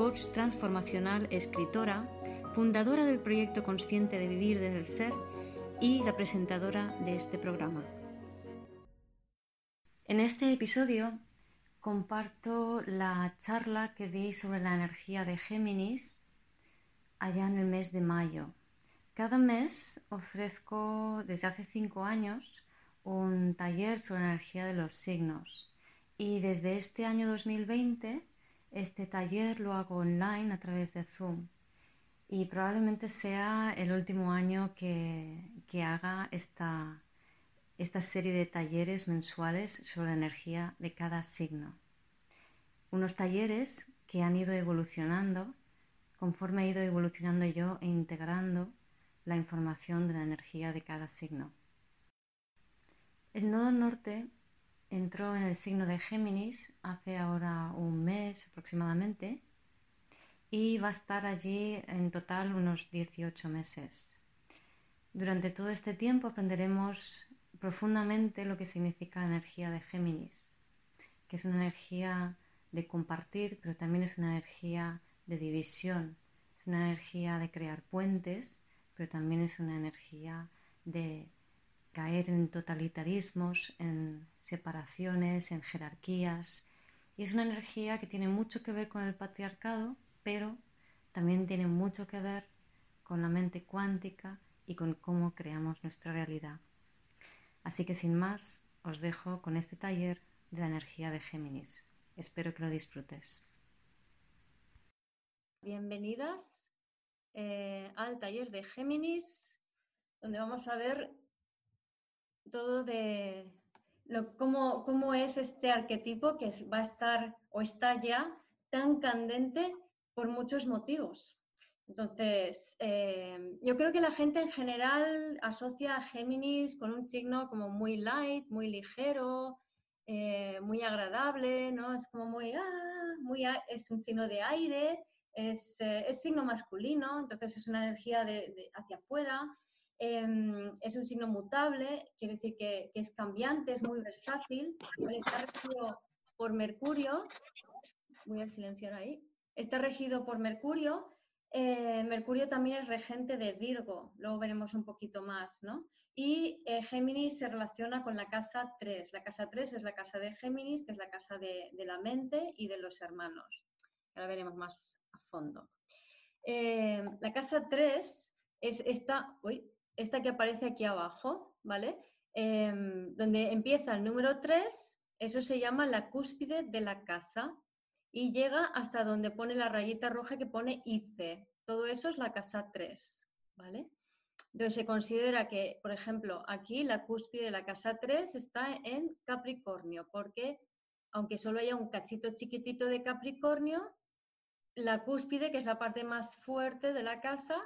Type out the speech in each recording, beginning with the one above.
coach transformacional, escritora, fundadora del proyecto Consciente de Vivir desde el Ser y la presentadora de este programa. En este episodio comparto la charla que di sobre la energía de Géminis allá en el mes de mayo. Cada mes ofrezco desde hace cinco años un taller sobre la energía de los signos y desde este año 2020 este taller lo hago online a través de Zoom y probablemente sea el último año que, haga esta, esta serie de talleres mensuales sobre la energía de cada signo. Unos talleres que han ido evolucionando conforme he ido evolucionando yo e integrando la información de la energía de cada signo. El nodo norte entró en el signo de Géminis hace ahora un mes aproximadamente y va a estar allí en total unos 18 meses. Durante todo este tiempo aprenderemos profundamente lo que significa la energía de Géminis, que es una energía de compartir, pero también es una energía de división, es una energía de crear puentes, pero también es una energía de caer en totalitarismos, en separaciones, en jerarquías. Y es una energía que tiene mucho que ver con el patriarcado, pero también tiene mucho que ver con la mente cuántica y con cómo creamos nuestra realidad. Así que sin más, os dejo con este taller de la energía de Géminis. Espero que lo disfrutes. Bienvenidas eh, al taller de Géminis, donde vamos a ver todo de cómo, cómo, es este arquetipo que va a estar o está ya tan candente por muchos motivos. Entonces, eh, yo creo que la gente en general asocia a Géminis con un signo como muy light, muy ligero, eh, muy agradable, ¿no? Es como muy, ah, muy, es un signo de aire, es, eh, es signo masculino, entonces es una energía de, hacia afuera. Em, es un signo mutable, quiere decir que, es cambiante, es muy versátil, está regido por Mercurio, voy a silenciar ahí, está regido por Mercurio, eh, Mercurio también es regente de Virgo, luego veremos un poquito más, ¿no? Y eh, Géminis se relaciona con la casa 3. La casa 3 es la casa de Géminis, que es la casa de, la mente y de los hermanos. Ahora veremos más a fondo. Eh, la casa 3 es esta, uy, esta que aparece aquí abajo, ¿vale? Em, donde empieza el número 3, eso se llama la cúspide de la casa y llega hasta donde pone la rayita roja que pone IC. Todo eso es la casa 3, ¿vale? Entonces se considera que, por ejemplo, aquí la cúspide de la casa 3 está en Capricornio, porque aunque solo haya un cachito chiquitito de Capricornio, la cúspide, que es la parte más fuerte de la casa,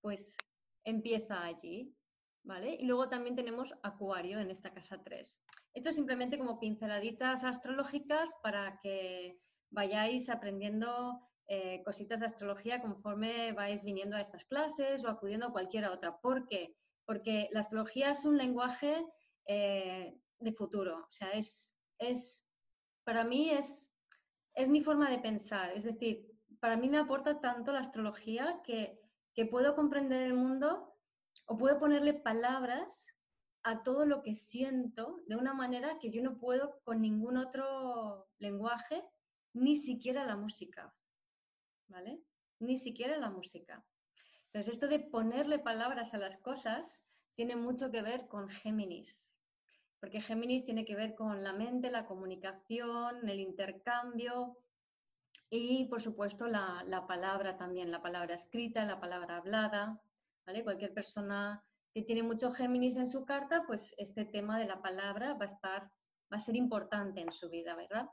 pues empieza allí, ¿vale? Y luego también tenemos Acuario en esta casa 3. Esto es simplemente como pinceladitas astrológicas para que vayáis aprendiendo eh, cositas de astrología conforme vais viniendo a estas clases o acudiendo a cualquier otra. ¿Por qué? Porque la astrología es un lenguaje eh, de futuro. O sea, es, es para mí es, es mi forma de pensar. Es decir, para mí me aporta tanto la astrología que que puedo comprender el mundo o puedo ponerle palabras a todo lo que siento de una manera que yo no puedo con ningún otro lenguaje, ni siquiera la música, ¿vale? Ni siquiera la música. Entonces, esto de ponerle palabras a las cosas tiene mucho que ver con Géminis, porque Géminis tiene que ver con la mente, la comunicación, el intercambio, y, por supuesto, la, palabra también, la palabra escrita, la palabra hablada. ¿vale? Cualquier persona que tiene mucho Géminis en su carta, pues este tema de la palabra va a, estar, va a ser importante en su vida, ¿verdad?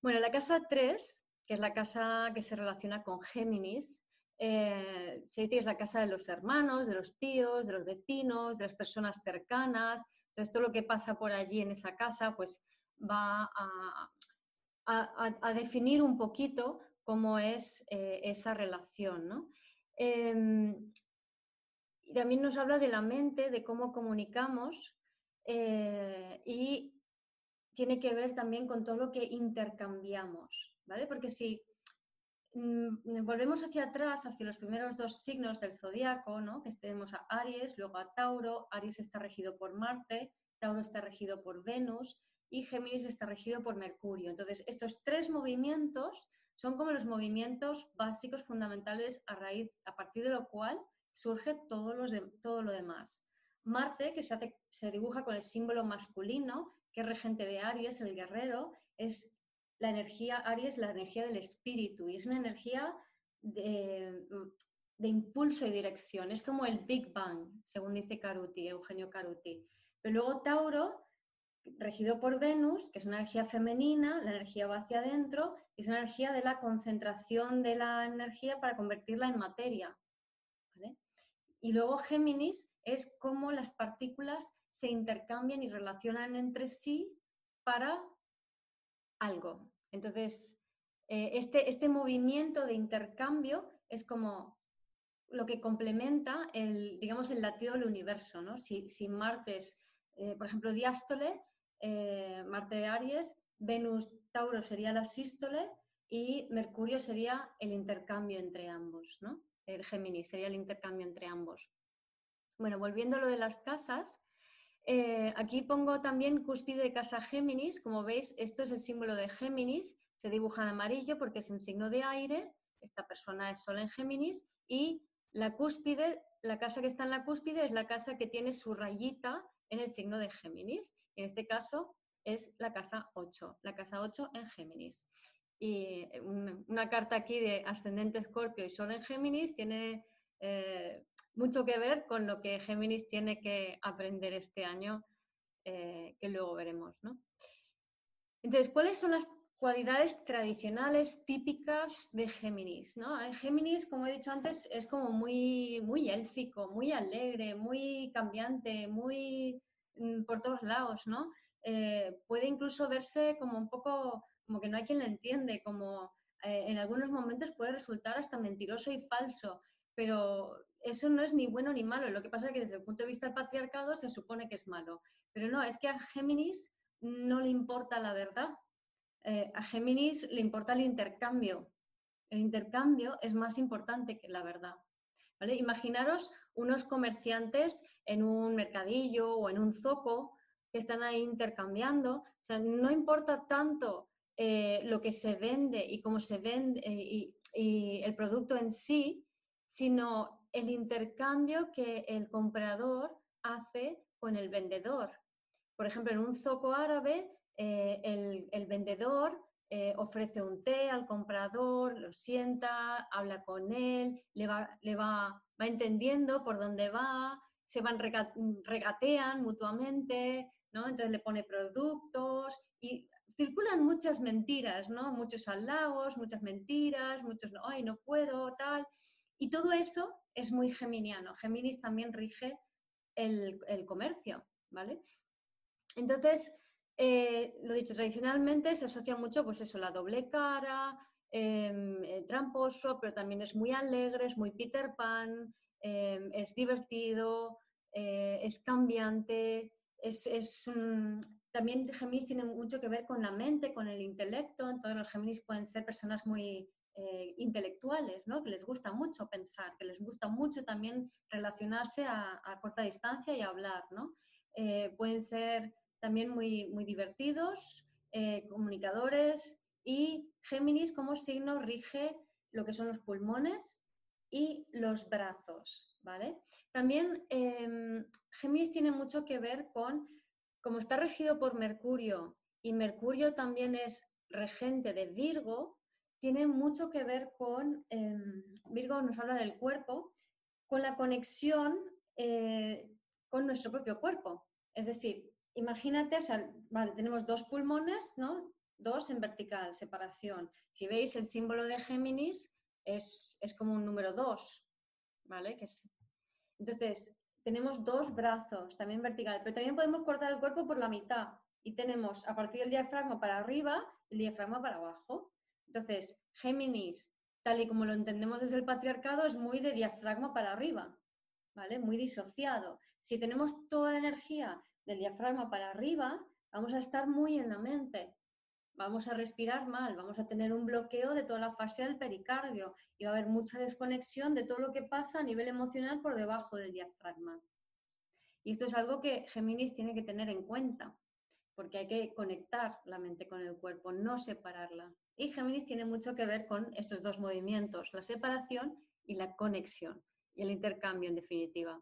Bueno, la casa 3, que es la casa que se relaciona con Géminis. Eh, se dice que es la casa de los hermanos, de los tíos, de los vecinos, de las personas cercanas. Entonces, todo lo que pasa por allí en esa casa, pues va a, definir un poquito cómo es eh, esa relación. ¿no? Em, y también nos habla de la mente, de cómo comunicamos eh, y tiene que ver también con todo lo que intercambiamos, ¿vale? Porque si mm, volvemos hacia atrás, hacia los primeros dos signos del zodiaco, ¿no? Que tenemos a Aries, luego a Tauro, Aries está regido por Marte, Tauro está regido por Venus y Géminis está regido por Mercurio. Entonces, estos tres movimientos son como los movimientos básicos fundamentales a raíz, a partir de lo cual surge todo, lo demás. Marte, que se, dibuja con el símbolo masculino, que es regente de Aries, el guerrero, es la energía, Aries, la energía del espíritu, y es una energía de, impulso y dirección. Es como el Big Bang, según dice Caruti, Eugenio Caruti. Pero luego Tauro, regido por Venus, que es una energía femenina, la energía va hacia adentro, y es una energía de la concentración de la energía para convertirla en materia. Y luego Géminis es cómo las partículas se intercambian y relacionan entre sí para algo. Entonces, eh, este, este movimiento de intercambio es como lo que complementa el, digamos, el latido del universo. ¿no? Si, Marte es, eh, por ejemplo, diástole, eh, Marte Aries, Venus Tauro sería la sístole y Mercurio sería el intercambio entre ambos. ¿no? el Géminis, sería el intercambio entre ambos. Bueno, volviendo a lo de las casas, eh, aquí pongo también cúspide de casa Géminis. Como veis, esto es el símbolo de Géminis. Se dibuja en amarillo porque es un signo de aire. Esta persona es Sol en Géminis. Y la cúspide, la casa que está en la cúspide es la casa que tiene su rayita en el signo de Géminis. En este caso es la casa 8, la casa 8 en Géminis. Y eh, una, carta aquí de ascendente Escorpio y Sol en Géminis tiene eh, mucho que ver con lo que Géminis tiene que aprender este año, eh, que luego veremos. ¿no? Entonces, ¿cuáles son las cualidades tradicionales típicas de Géminis? ¿no? Géminis, como he dicho antes, es como muy, muy élfico, muy alegre, muy cambiante, muy mm, por todos lados, ¿no? puede incluso verse como un poco como que no hay quien le entiende, como eh, en algunos momentos puede resultar hasta mentiroso y falso, pero eso no es ni bueno ni malo. Lo que pasa es que desde el punto de vista del patriarcado se supone que es malo. Pero no, es que a Géminis no le importa la verdad. Eh, a Géminis le importa el intercambio. El intercambio es más importante que la verdad. ¿vale? Imaginaros unos comerciantes en un mercadillo o en un zoco que están ahí intercambiando. O sea, no importa tanto eh, lo que se vende y cómo se vende eh, y, el producto en sí, sino el intercambio que el comprador hace con el vendedor. Por ejemplo, en un zoco árabe, eh, el, vendedor ofrece un té al comprador, lo sienta, habla con él, le va, le va, va entendiendo por dónde va, se van regatean mutuamente, ¿no? Entonces le pone productos y circulan muchas mentiras, ¿no? Muchos halagos, muchas mentiras, muchos, ay, no puedo, tal. Y todo eso es muy geminiano. Géminis también rige el, comercio, ¿vale? Entonces, eh, lo dicho, tradicionalmente se asocia mucho, pues eso, la doble cara, em, eh, tramposo, pero también es muy alegre, es muy Peter Pan, em, es divertido, eh, es cambiante, es, es también Géminis tiene mucho que ver con la mente, con el intelecto, entonces los Géminis pueden ser personas muy eh, intelectuales, ¿no? que les gusta mucho pensar, que les gusta mucho también relacionarse a, corta distancia y hablar. ¿no? Pueden ser también muy, muy divertidos, eh, comunicadores y Géminis como signo rige lo que son los pulmones y los brazos. ¿vale? También em, Géminis tiene mucho que ver con como está regido por Mercurio y Mercurio también es regente de Virgo, tiene mucho que ver con, em, Virgo nos habla del cuerpo, con la conexión eh, con nuestro propio cuerpo. Es decir, imagínate, tenemos dos pulmones, ¿no? dos en vertical, separación. Si veis el símbolo de Géminis es, como un número dos, ¿vale? Entonces, tenemos dos brazos, también vertical, pero también podemos cortar el cuerpo por la mitad y tenemos a partir del diafragma para arriba, el diafragma para abajo. Entonces, Géminis, tal y como lo entendemos desde el patriarcado, es muy de diafragma para arriba, ¿vale? Muy disociado. Si tenemos toda la energía del diafragma para arriba, vamos a estar muy en la mente. Vamos a respirar mal, vamos a tener un bloqueo de toda la fascia del pericardio y va a haber mucha desconexión de todo lo que pasa a nivel emocional por debajo del diafragma. Y esto es algo que Géminis tiene que tener en cuenta, porque hay que conectar la mente con el cuerpo, no separarla. Y Géminis tiene mucho que ver con estos dos movimientos, la separación y la conexión, y el intercambio en definitiva.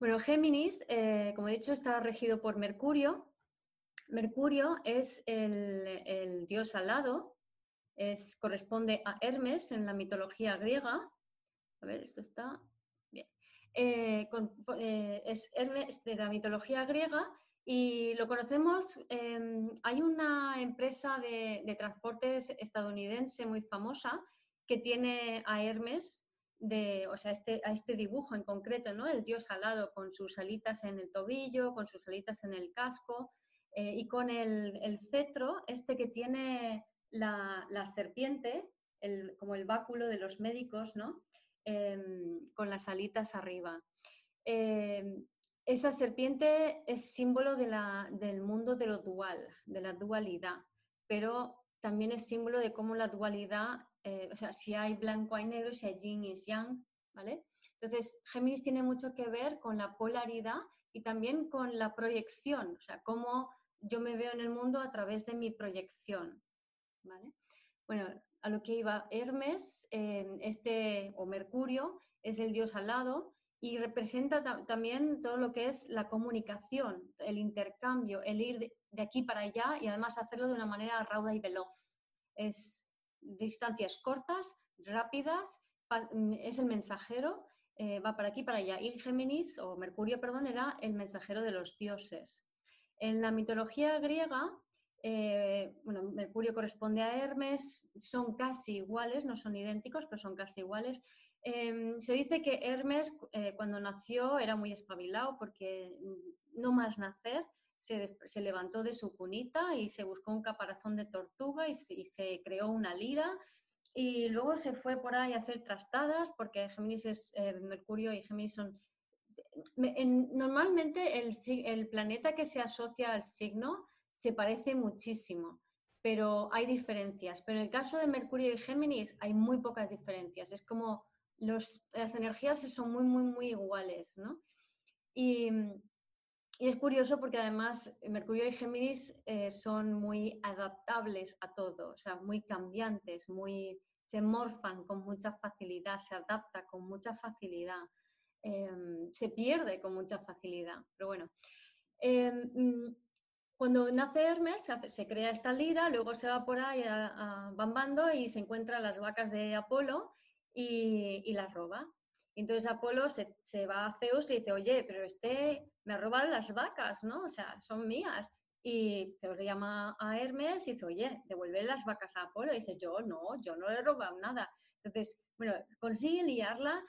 Bueno, Géminis, eh, como he dicho, está regido por Mercurio. Mercurio es el, dios alado, es, corresponde a Hermes en la mitología griega. A ver, esto está bien. Eh, eh, es Hermes de la mitología griega y lo conocemos, em, hay una empresa de, transportes estadounidense muy famosa que tiene a Hermes, de, o sea, este, a este dibujo en concreto, ¿no? El dios alado con sus alitas en el tobillo, con sus alitas en el casco eh, y con el, cetro, este que tiene la, serpiente, como el báculo de los médicos, ¿no? Em, con las alitas arriba. Em, esa serpiente es símbolo del mundo de lo dual, de la dualidad, pero también es símbolo de cómo la dualidad, eh, o sea, si hay blanco hay negro, si hay yin y yang, ¿vale? Entonces, Géminis tiene mucho que ver con la polaridad y también con la proyección, o sea, cómo yo me veo en el mundo a través de mi proyección, ¿vale? Bueno, a lo que iba Hermes, este, o Mercurio, es el dios alado, y representa también todo lo que es la comunicación, el intercambio, el ir de, aquí para allá y además hacerlo de una manera rauda y veloz. Es distancias cortas, rápidas, mm, es el mensajero, eh, va para aquí para allá. Y Géminis, o Mercurio, perdón, era el mensajero de los dioses. En la mitología griega, eh, bueno, Mercurio corresponde a Hermes, son casi iguales, no son idénticos, pero son casi iguales. Em, se dice que Hermes eh, cuando nació era muy espabilado porque mm, no más nacer se, levantó de su cunita y se buscó un caparazón de tortuga y se, creó una lira y luego se fue por ahí a hacer trastadas porque Géminis es eh, Mercurio y Géminis son... normalmente el, planeta que se asocia al signo se parece muchísimo pero hay diferencias. Pero en el caso de Mercurio y Géminis hay muy pocas diferencias. Es como las energías son muy, muy, muy iguales, ¿no? Y, es curioso porque además Mercurio y Géminis eh, son muy adaptables a todo, o sea, muy cambiantes, muy, se morfan con mucha facilidad, se adapta con mucha facilidad, em, se pierde con mucha facilidad. Pero bueno, em, mm, cuando nace Hermes se, crea esta lira, luego se va por ahí bambando y se encuentran las vacas de Apolo y, las roba. Entonces Apolo se, va a Zeus y dice, oye, pero este me ha robado las vacas, ¿no? O sea, son mías. Y Zeus le llama a Hermes y dice, oye, devuelve las vacas a Apolo. Y dice, yo no, yo no le he robado nada. Entonces, bueno, consigue liarla,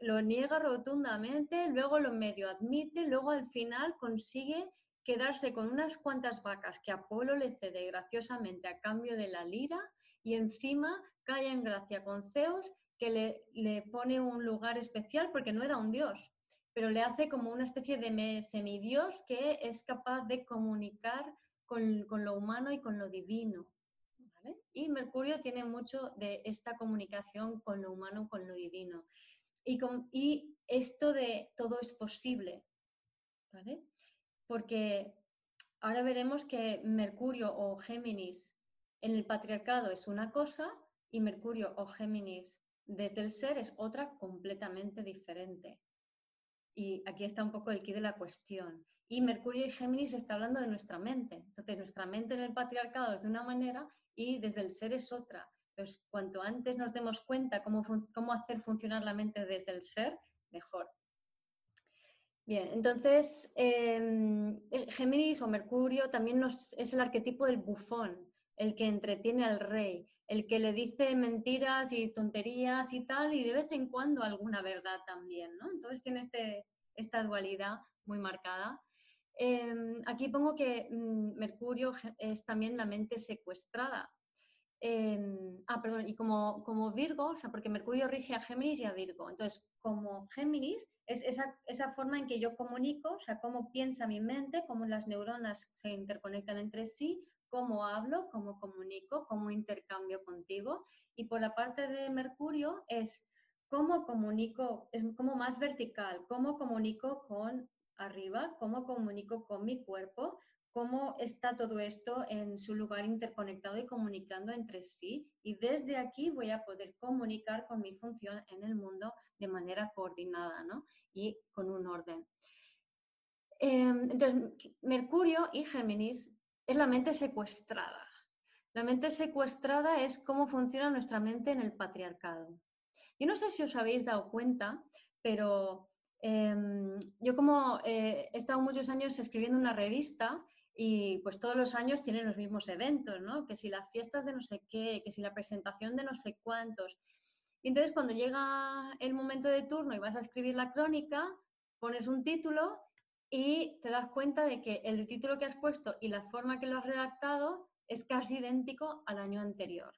lo niega rotundamente, luego lo medio admite, luego al final consigue quedarse con unas cuantas vacas que Apolo le cede graciosamente a cambio de la lira y encima cae en gracia con Zeus, le, pone un lugar especial porque no era un dios, pero le hace como una especie de semidios que es capaz de comunicar con, lo humano y con lo divino. Y Mercurio tiene mucho de esta comunicación con lo humano, con lo divino. Y, y esto de todo es posible, ¿vale? Porque ahora veremos que Mercurio o Géminis en el patriarcado es una cosa y Mercurio o Géminis desde el ser es otra completamente diferente. Y aquí está un poco el quid de la cuestión. Y Mercurio y Géminis está hablando de nuestra mente. Entonces, nuestra mente en el patriarcado es de una manera y desde el ser es otra. Entonces, cuanto antes nos demos cuenta cómo, cómo hacer funcionar la mente desde el ser, mejor. Bien, entonces em, Géminis o Mercurio también nos, es el arquetipo del bufón, el que entretiene al rey, el que le dice mentiras y tonterías y tal, y de vez en cuando alguna verdad también, ¿no? Entonces tiene este, esta dualidad muy marcada. Em, aquí pongo que mm, Mercurio es también la mente secuestrada. Em, ah, perdón, y como, como Virgo, o sea, porque Mercurio rige a Géminis y a Virgo. Entonces, como Géminis, es esa, esa, forma en que yo comunico, o sea, cómo piensa mi mente, cómo las neuronas se interconectan entre sí, cómo hablo, cómo comunico, cómo intercambio contigo. Y por la parte de Mercurio es cómo comunico, es como más vertical, cómo comunico con arriba, cómo comunico con mi cuerpo, cómo está todo esto en su lugar interconectado y comunicando entre sí. Y desde aquí voy a poder comunicar con mi función en el mundo de manera coordinada ¿no? y con un orden. Em, entonces, Mercurio y Géminis es la mente secuestrada. La mente secuestrada es cómo funciona nuestra mente en el patriarcado. Yo no sé si os habéis dado cuenta, pero em, yo como eh, he estado muchos años escribiendo una revista y pues todos los años tienen los mismos eventos, ¿no? Que si las fiestas de no sé qué, que si la presentación de no sé cuántos. Y entonces cuando llega el momento de turno y vas a escribir la crónica, pones un título y te das cuenta de que el título que has puesto y la forma que lo has redactado es casi idéntico al año anterior.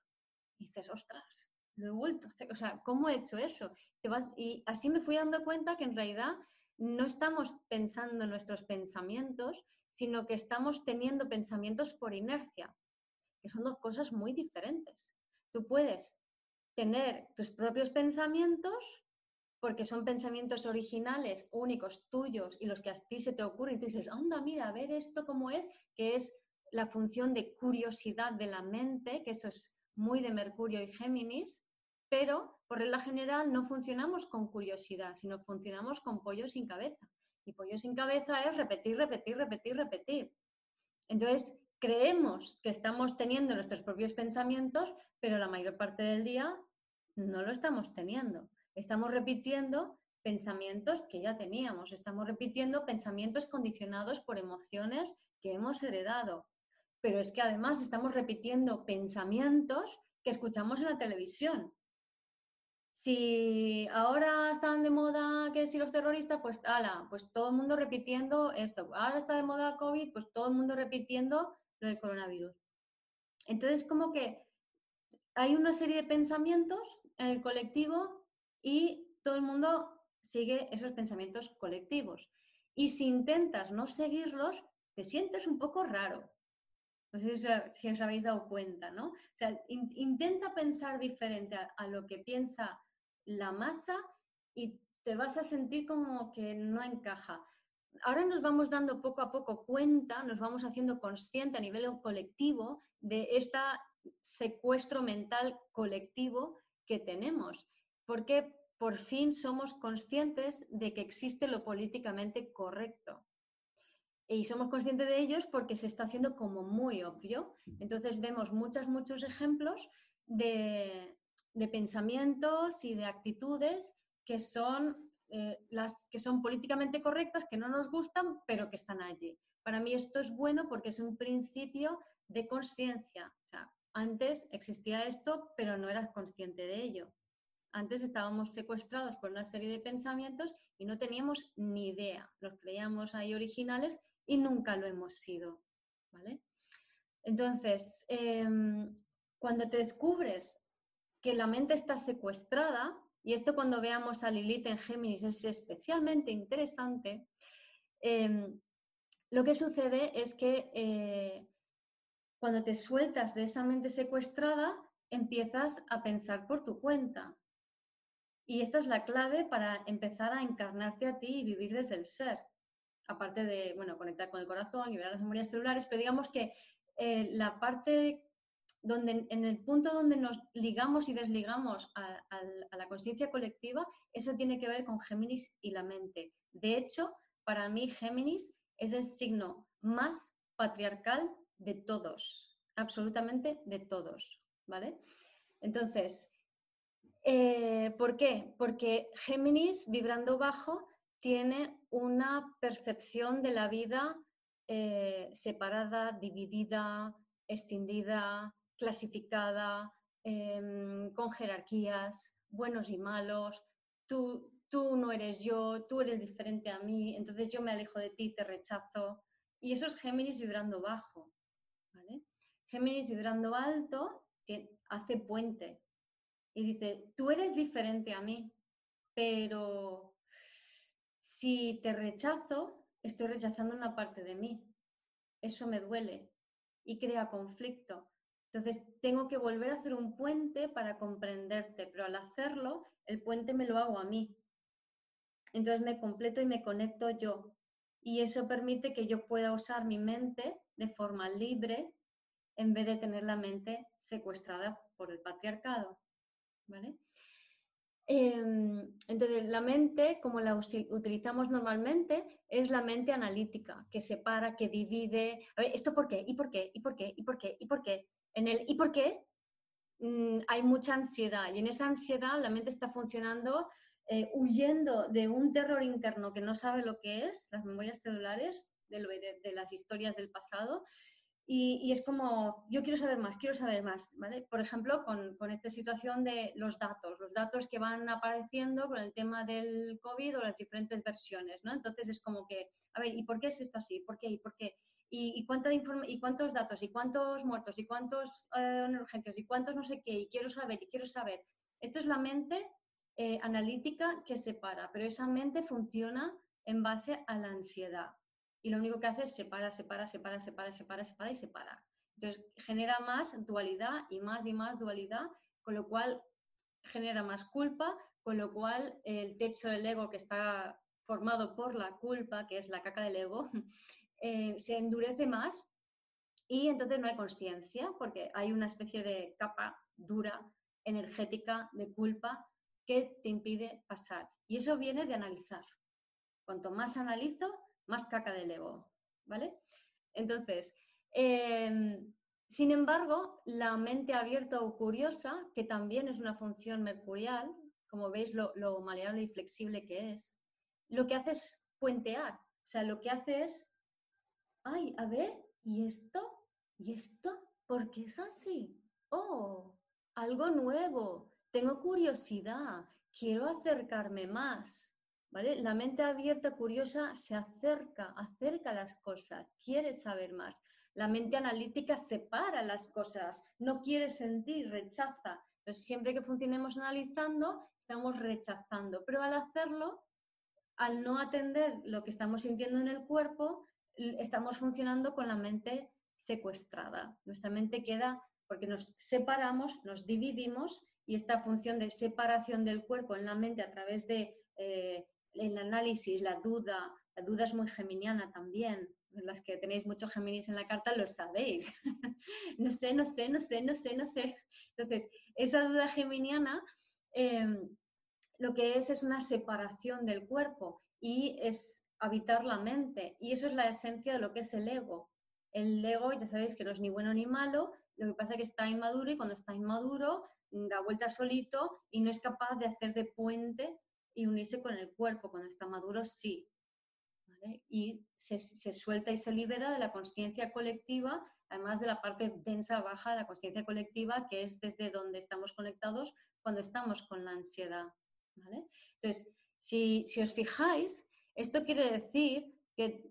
Y dices, ostras, lo he vuelto. O sea, ¿cómo he hecho eso? Te vas... Y así me fui dando cuenta que en realidad no estamos pensando nuestros pensamientos, sino que estamos teniendo pensamientos por inercia, que son dos cosas muy diferentes. Tú puedes tener tus propios pensamientos porque son pensamientos originales, únicos, tuyos, y los que a ti se te ocurren, y tú dices, anda, mira, a ver esto cómo es, que es la función de curiosidad de la mente, que eso es muy de Mercurio y Géminis, pero por regla general no funcionamos con curiosidad, sino funcionamos con pollo sin cabeza. Y pollo sin cabeza es repetir, repetir, repetir, repetir. Entonces, creemos que estamos teniendo nuestros propios pensamientos, pero la mayor parte del día no lo estamos teniendo. Estamos repitiendo pensamientos que ya teníamos, estamos repitiendo pensamientos condicionados por emociones que hemos heredado. Pero es que además estamos repitiendo pensamientos que escuchamos en la televisión, si ahora están de moda que si los terroristas, pues ala, pues todo el mundo repitiendo esto. Ahora está de moda COVID, pues todo el mundo repitiendo lo del coronavirus. Entonces, como que hay una serie de pensamientos en el colectivo y todo el mundo sigue esos pensamientos colectivos. Y si intentas no seguirlos, te sientes un poco raro. No sé si, os habéis dado cuenta, ¿no? O sea, intenta pensar diferente a, lo que piensa la masa y te vas a sentir como que no encaja. Ahora nos vamos dando poco a poco cuenta, nos vamos haciendo consciente a nivel colectivo de este secuestro mental colectivo que tenemos, porque por fin somos conscientes de que existe lo políticamente correcto. Y somos conscientes de ellos porque se está haciendo como muy obvio. Entonces vemos muchos, muchos ejemplos de, de pensamientos y de actitudes que son eh, las que son políticamente correctas, que no nos gustan, pero que están allí. Para mí esto es bueno porque es un principio de conciencia. O sea, antes existía esto, pero no eras consciente de ello. Antes estábamos secuestrados por una serie de pensamientos y no teníamos ni idea. Los creíamos ahí originales y nunca lo hemos sido. ¿vale? Entonces, em, cuando te descubres que la mente está secuestrada, y esto cuando veamos a Lilith en Géminis es especialmente interesante, em, lo que sucede es que eh, cuando te sueltas de esa mente secuestrada, empiezas a pensar por tu cuenta. Y esta es la clave para empezar a encarnarte a ti y vivir desde el ser. Aparte de, bueno, conectar con el corazón ver las memorias celulares, pero digamos que eh, la parte donde, en el punto donde nos ligamos y desligamos a, la conciencia colectiva, eso tiene que ver con Géminis y la mente. De hecho, para mí Géminis es el signo más patriarcal de todos, absolutamente de todos, ¿vale? Entonces, eh, ¿por qué? Porque Géminis, vibrando bajo, tiene una percepción de la vida eh, separada, dividida, extendida, clasificada, em, con jerarquías, buenos y malos. Tú, tú no eres yo, tú eres diferente a mí, entonces yo me alejo de ti, te rechazo. Y eso es Géminis vibrando bajo. Géminis vibrando alto hace puente y dice, tú eres diferente a mí, pero si te rechazo, estoy rechazando una parte de mí. Eso me duele y crea conflicto. Entonces, tengo que volver a hacer un puente para comprenderte, pero al hacerlo, el puente me lo hago a mí. Entonces me completo y me conecto yo. Y eso permite que yo pueda usar mi mente de forma libre en vez de tener la mente secuestrada por el patriarcado. Em, entonces, la mente, como la utilizamos normalmente, es la mente analítica, que separa, que divide. A ver, ¿esto por qué? ¿Y por qué? ¿Y por qué? ¿Y por qué? ¿Y por qué? En el ¿y por qué? Mm, hay mucha ansiedad y en esa ansiedad la mente está funcionando eh, huyendo de un terror interno que no sabe lo que es, las memorias celulares, de las historias del pasado, y, es como, yo quiero saber más, quiero saber más, ¿vale? Por ejemplo, con, con, esta situación de los datos, los datos que van apareciendo con el tema del COVID o las diferentes versiones, ¿no? Entonces es como que, a ver, ¿y por qué es esto así? ¿Por qué? ¿Y por qué? ¿Y, y, cuánta ¿Y cuántos datos? ¿Y cuántos muertos? ¿Y cuántos eh, urgencias? ¿Y cuántos no sé qué? Y quiero saber, y quiero saber. Esto es la mente eh, analítica que separa, pero esa mente funciona en base a la ansiedad y lo único que hace es separa, separa, separa, separa, separa, separa y separa. Entonces genera más dualidad y más y más dualidad, con lo cual genera más culpa, con lo cual el techo del ego que está formado por la culpa, que es la caca del ego, eh, se endurece más y entonces no hay conciencia porque hay una especie de capa dura, energética, de culpa que te impide pasar. Y eso viene de analizar. Cuanto más analizo, más caca del ego, ¿vale? Entonces, em, sin embargo, la mente abierta o curiosa, que también es una función mercurial, como veis lo, lo maleable y flexible que es, lo que hace es puentear, o sea, lo que hace es, ay, a ver, ¿y esto? ¿Y esto? ¿Por qué es así? Oh, algo nuevo, tengo curiosidad, quiero acercarme más. La mente abierta, curiosa, se acerca, acerca a las cosas, quiere saber más. La mente analítica separa las cosas, no quiere sentir, rechaza. Entonces, siempre que funcionemos analizando, estamos rechazando. Pero al hacerlo, al no atender lo que estamos sintiendo en el cuerpo, estamos funcionando con la mente secuestrada. Nuestra mente queda porque nos separamos, nos dividimos y esta función de separación del cuerpo en la mente a través de eh, el análisis, la duda, la duda es muy geminiana también. Las que tenéis mucho Géminis en la carta lo sabéis. no sé, no sé, no sé, no sé, no sé. Entonces, esa duda geminiana em, lo que es es una separación del cuerpo y es habitar la mente. Y eso es la esencia de lo que es el ego. El ego, ya sabéis que no es ni bueno ni malo, lo que pasa es que está inmaduro y cuando está inmaduro da vuelta solito y no es capaz de hacer de puente y unirse con el cuerpo. Cuando está maduro, sí. Y se, suelta y se libera de la conciencia colectiva, además de la parte densa, baja de la conciencia colectiva, que es desde donde estamos conectados cuando estamos con la ansiedad. Entonces, si, os fijáis, esto quiere decir que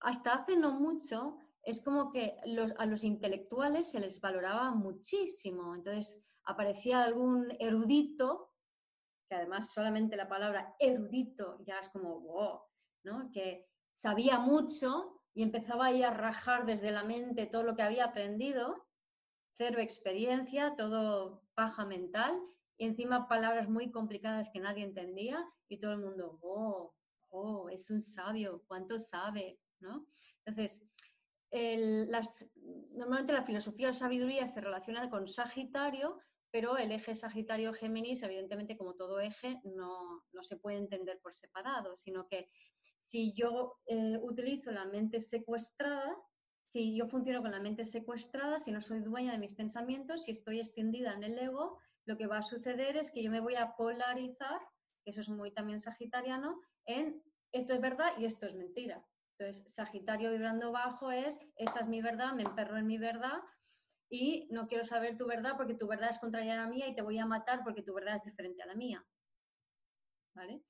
hasta hace no mucho es como que a los intelectuales se les valoraba muchísimo. Entonces, aparecía algún erudito que además solamente la palabra erudito ya es como, wow, ¿no? Que sabía mucho y empezaba ahí a rajar desde la mente todo lo que había aprendido, cero experiencia, todo paja mental, y encima palabras muy complicadas que nadie entendía, y todo el mundo, oh, oh, es un sabio, ¿cuánto sabe? ¿no? Entonces, las, normalmente la filosofía de la sabiduría se relaciona con Sagitario, pero el eje Sagitario-Géminis, evidentemente, como todo eje, no, se puede entender por separado, sino que si yo eh, utilizo la mente secuestrada, si yo funciono con la mente secuestrada, si no soy dueña de mis pensamientos, si estoy extendida en el ego, lo que va a suceder es que yo me voy a polarizar, eso es muy también sagitariano, en esto es verdad y esto es mentira. Entonces, Sagitario vibrando bajo es, esta es mi verdad, me emperro en mi verdad y no quiero saber tu verdad porque tu verdad es contraria a la mía y te voy a matar porque tu verdad es diferente a la mía. ¿Vale?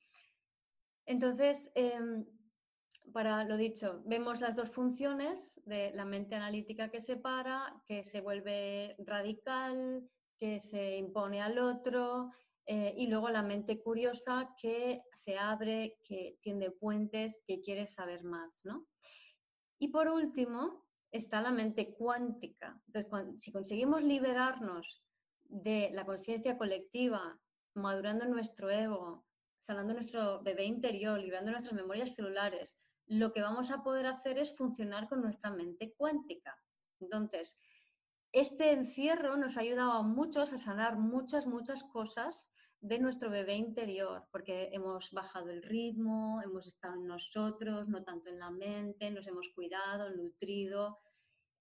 Entonces, em, para lo dicho, vemos las dos funciones de la mente analítica que separa, que se vuelve radical, que se impone al otro, eh, y luego la mente curiosa que se abre, que tiende puentes, que quiere saber más, ¿no? Y por último está la mente cuántica. Entonces, si conseguimos liberarnos de la conciencia colectiva, madurando nuestro ego, sanando nuestro bebé interior, liberando nuestras memorias celulares, lo que vamos a poder hacer es funcionar con nuestra mente cuántica. Entonces, este encierro nos ha ayudado a muchos a sanar muchas, muchas cosas de nuestro bebé interior, porque hemos bajado el ritmo, hemos estado en nosotros, no tanto en la mente, nos hemos cuidado, nutrido.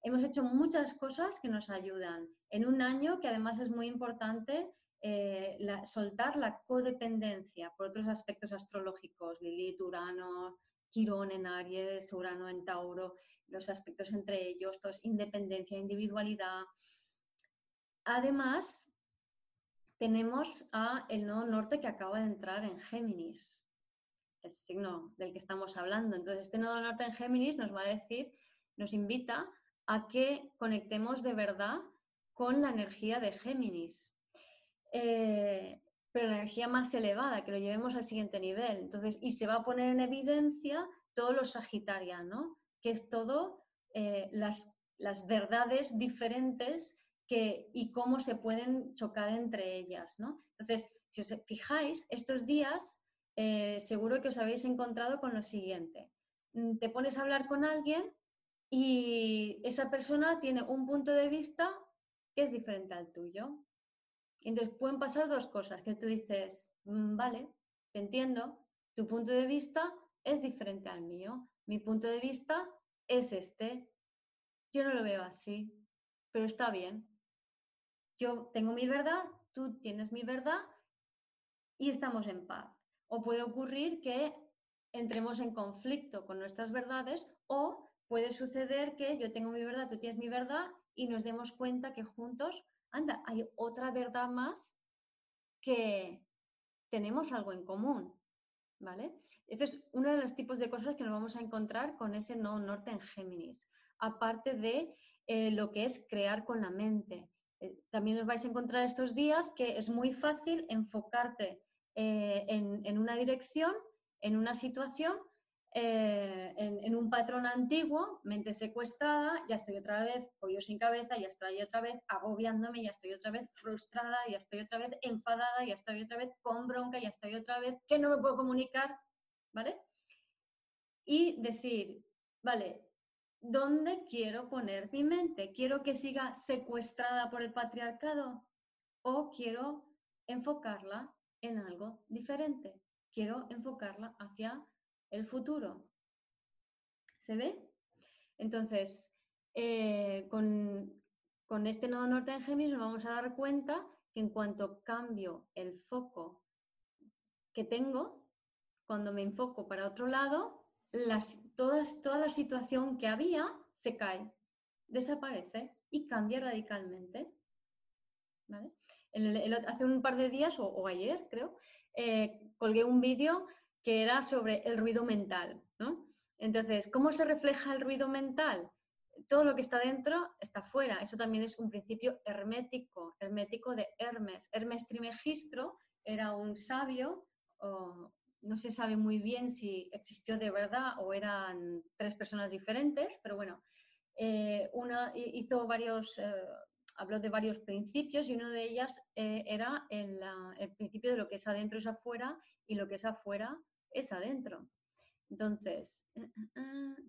Hemos hecho muchas cosas que nos ayudan en un año que además es muy importante eh, soltar la codependencia por otros aspectos astrológicos, Lilith, Urano, Quirón en Aries, Urano en Tauro, los aspectos entre ellos, independencia, individualidad. Además, tenemos a el nodo norte que acaba de entrar en Géminis, el signo del que estamos hablando. Entonces, este nodo norte en Géminis nos va a decir, nos invita a que conectemos de verdad con la energía de Géminis. Eh, pero la energía más elevada, que lo llevemos al siguiente nivel. Entonces, y se va a poner en evidencia todo lo sagitariano, que es todo eh, las, las verdades diferentes y cómo se pueden chocar entre ellas. ¿no? Entonces, si os fijáis, estos días eh, seguro que os habéis encontrado con lo siguiente. Mm, te pones a hablar con alguien y esa persona tiene un punto de vista que es diferente al tuyo. Entonces pueden pasar dos cosas, que tú dices, mm, vale, te entiendo, tu punto de vista es diferente al mío, mi punto de vista es este, yo no lo veo así, pero está bien, yo tengo mi verdad, tú tienes mi verdad y estamos en paz. O puede ocurrir que entremos en conflicto con nuestras verdades o puede suceder que yo tengo mi verdad, tú tienes mi verdad y nos demos cuenta que juntos, anda, hay otra verdad más que tenemos algo en común, ¿vale? Este es uno de los tipos de cosas que nos vamos a encontrar con ese no norte en Géminis, aparte de eh, lo que es crear con la mente, también os vais a encontrar estos días que es muy fácil enfocarte eh, en, una dirección, en una situación, eh, en, un patrón antiguo, mente secuestrada, ya estoy otra vez pollo sin cabeza, ya estoy otra vez agobiándome, ya estoy otra vez frustrada, ya estoy otra vez enfadada, ya estoy otra vez con bronca, ya estoy otra vez que no me puedo comunicar, ¿vale? Y decir, vale, ¿Dónde quiero poner mi mente? ¿Quiero que siga secuestrada por el patriarcado o quiero enfocarla en algo diferente? Quiero enfocarla hacia el futuro. ¿Se ve? Entonces, eh, con, con, este nodo norte en Géminis nos vamos a dar cuenta que en cuanto cambio el foco que tengo, cuando me enfoco para otro lado, toda la situación que había se cae, desaparece y cambia radicalmente. hace un par de días, o, ayer creo, eh, colgué un vídeo que era sobre el ruido mental. Entonces, ¿cómo se refleja el ruido mental? Todo lo que está dentro está fuera. Eso también es un principio hermético, hermético de Hermes. Hermes Trimegistro era un sabio, no se sabe muy bien si existió de verdad o eran tres personas diferentes, pero bueno, eh, una hizo varios, eh, habló de varios principios y uno de ellas eh, era el, principio de lo que es adentro es afuera y lo que es afuera es adentro. Entonces,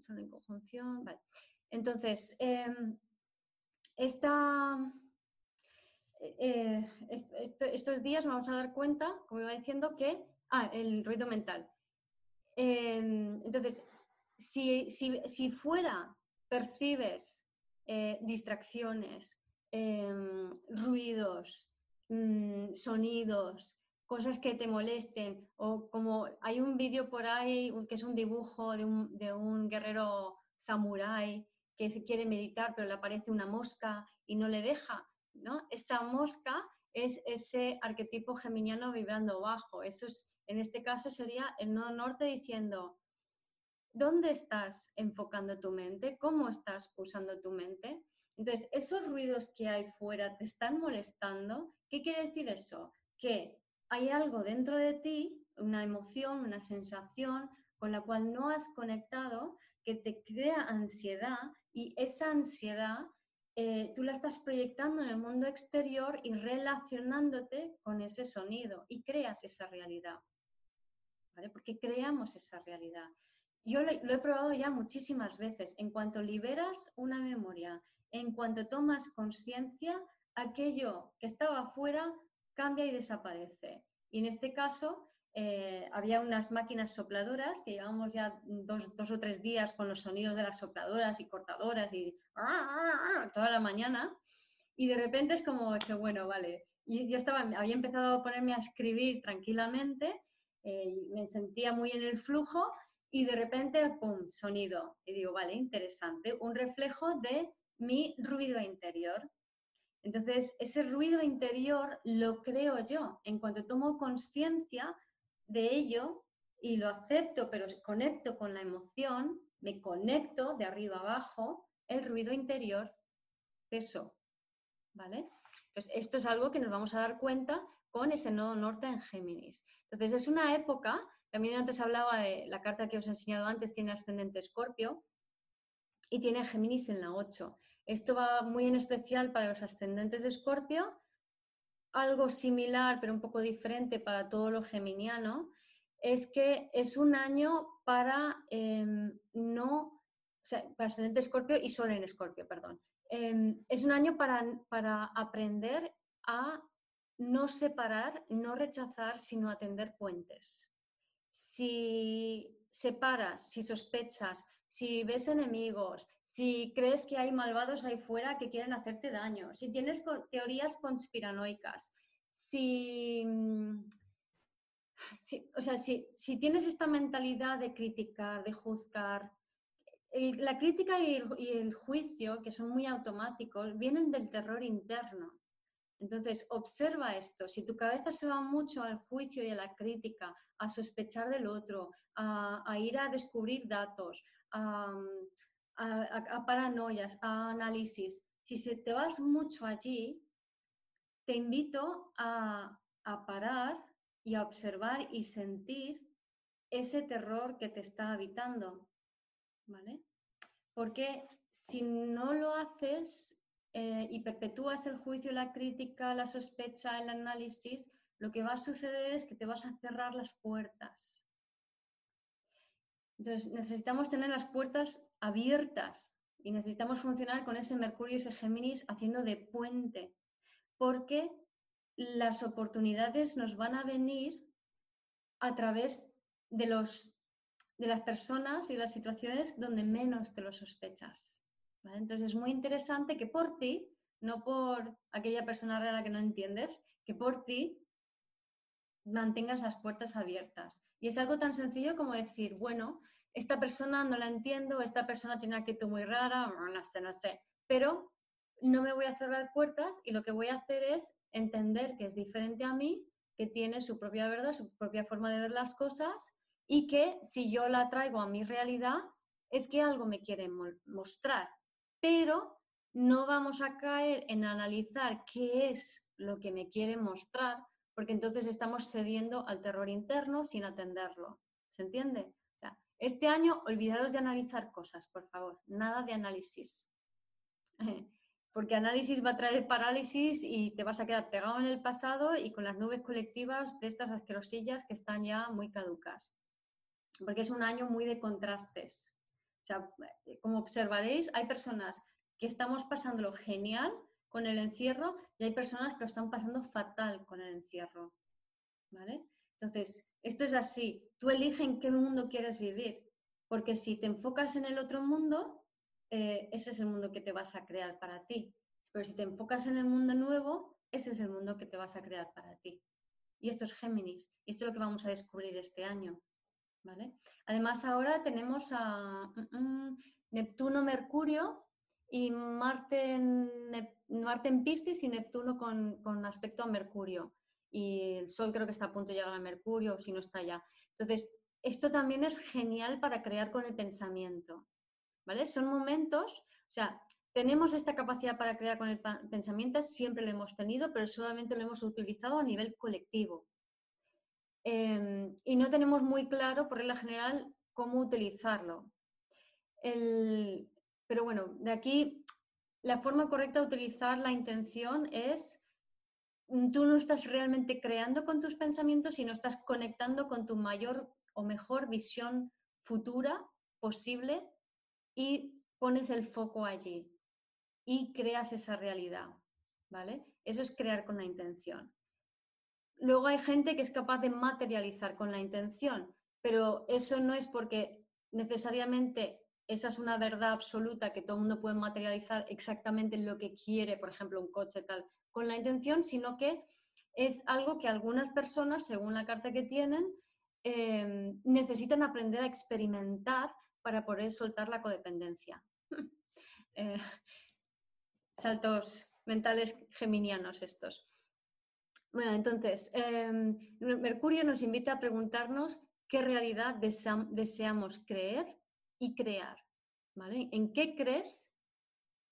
solo en conjunción, vale. Entonces, estos días vamos a dar cuenta, como iba diciendo, que Ah, el ruido mental. Em, entonces, si, fuera percibes eh, distracciones, em, ruidos, mm, sonidos, cosas que te molesten, o como hay un vídeo por ahí que es un dibujo de un, de un guerrero samurái que quiere meditar, pero le aparece una mosca y no le deja, ¿no? Esa mosca es ese arquetipo geminiano vibrando bajo. Eso es, en este caso sería el nodo norte diciendo, ¿dónde estás enfocando tu mente? ¿Cómo estás usando tu mente? Entonces, esos ruidos que hay fuera te están molestando. ¿Qué quiere decir eso? Que hay algo dentro de ti, una emoción, una sensación con la cual no has conectado, que te crea ansiedad y esa ansiedad eh, tú la estás proyectando en el mundo exterior y relacionándote con ese sonido y creas esa realidad. ¿Vale? Porque creamos esa realidad. Yo lo, lo he probado ya muchísimas veces. En cuanto liberas una memoria, en cuanto tomas conciencia, aquello que estaba afuera cambia y desaparece. Y en este caso, eh, había unas máquinas sopladoras que llevábamos ya dos, o tres días con los sonidos de las sopladoras y cortadoras y toda la mañana. Y de repente es como que, bueno, vale. Y yo estaba, había empezado a ponerme a escribir tranquilamente, eh, me sentía muy en el flujo y de repente, ¡pum!, sonido. Y digo, vale, interesante, un reflejo de mi ruido interior. Entonces, ese ruido interior lo creo yo. En cuanto tomo conciencia de ello y lo acepto, pero conecto con la emoción, me conecto de arriba abajo, el ruido interior eso. ¿Vale? Entonces, esto es algo que nos vamos a dar cuenta con ese nodo norte en Géminis. Entonces, es una época, también antes hablaba de la carta que os he enseñado antes, tiene ascendente Escorpio y tiene Géminis en la 8. Esto va muy en especial para los ascendentes de Escorpio, algo similar pero un poco diferente para todo lo geminiano, es que es un año para em, no, o sea, para ascendente Escorpio y Sol en Escorpio, perdón. Em, es un año para, para aprender a no separar, no rechazar, sino atender puentes. Si separas, si sospechas, si ves enemigos, si crees que hay malvados ahí fuera que quieren hacerte daño, si tienes teorías conspiranoicas, si, mm, o sea, si, tienes esta mentalidad de criticar, de juzgar, la crítica y el, juicio, que son muy automáticos, vienen del terror interno. Entonces, observa esto. Si tu cabeza se va mucho al juicio y a la crítica, a sospechar del otro, a ir a descubrir datos, a, paranoias, a análisis, si se te vas mucho allí, te invito a, a parar y a observar y sentir ese terror que te está habitando, ¿vale? Porque si no lo haces eh, y perpetúas el juicio, la crítica, la sospecha, el análisis, lo que va a suceder es que te vas a cerrar las puertas. Entonces, necesitamos tener las puertas abiertas y necesitamos funcionar con ese Mercurio y ese Géminis haciendo de puente, porque las oportunidades nos van a venir a través de, los, de las personas y las situaciones donde menos te lo sospechas. Entonces, es muy interesante que por ti, no por aquella persona rara que no entiendes, que por ti mantengas las puertas abiertas. Y es algo tan sencillo como decir, bueno, esta persona no la entiendo, esta persona tiene una actitud muy rara, no sé, no sé, pero no me voy a cerrar puertas y lo que voy a hacer es entender que es diferente a mí, que tiene su propia verdad, su propia forma de ver las cosas y que si yo la traigo a mi realidad es que algo me quiere mostrar, pero no vamos a caer en analizar qué es lo que me quiere mostrar, porque entonces estamos cediendo al terror interno sin atenderlo. ¿Se entiende? Este año, olvidaros de analizar cosas, por favor, nada de análisis. Porque análisis va a traer parálisis y te vas a quedar pegado en el pasado y con las nubes colectivas de estas asquerosillas que están ya muy caducas. Porque es un año muy de contrastes. O sea, como observaréis, hay personas que estamos pasándolo genial con el encierro y hay personas que lo están pasando fatal con el encierro. ¿Vale? Entonces, esto es así. Tú eliges en qué mundo quieres vivir, porque si te enfocas en el otro mundo, eh, ese es el mundo que te vas a crear para ti. Pero si te enfocas en el mundo nuevo, ese es el mundo que te vas a crear para ti. y esto es Géminis. Y esto es lo que vamos a descubrir este año. Además, ahora tenemos a mm, mm, Neptuno, Mercurio y Marte en, Marte Piscis y Neptuno con, con, aspecto a Mercurio. Y el Sol creo que está a punto de llegar a Mercurio, si no está ya. Entonces, esto también es genial para crear con el pensamiento. ¿Vale? Son momentos, o sea, tenemos esta capacidad para crear con el pensamiento, siempre lo hemos tenido, pero solamente lo hemos utilizado a nivel colectivo. Em, y no tenemos muy claro, por regla general, cómo utilizarlo. pero bueno, de aquí la forma correcta de utilizar la intención es, mm, tú no estás realmente creando con tus pensamientos, sino estás conectando con tu mayor o mejor visión futura posible y pones el foco allí y creas esa realidad, ¿vale? Eso es crear con la intención. Luego hay gente que es capaz de materializar con la intención, pero eso no es porque necesariamente esa es una verdad absoluta que todo el mundo puede materializar exactamente lo que quiere, por ejemplo, un coche tal, con la intención, sino que es algo que algunas personas, según la carta que tienen, em, necesitan aprender a experimentar para poder soltar la codependencia. Eh, saltos mentales geminianos estos. Bueno, entonces, em, Mercurio nos invita a preguntarnos qué realidad deseamos creer y crear. ¿vale? ¿En qué crees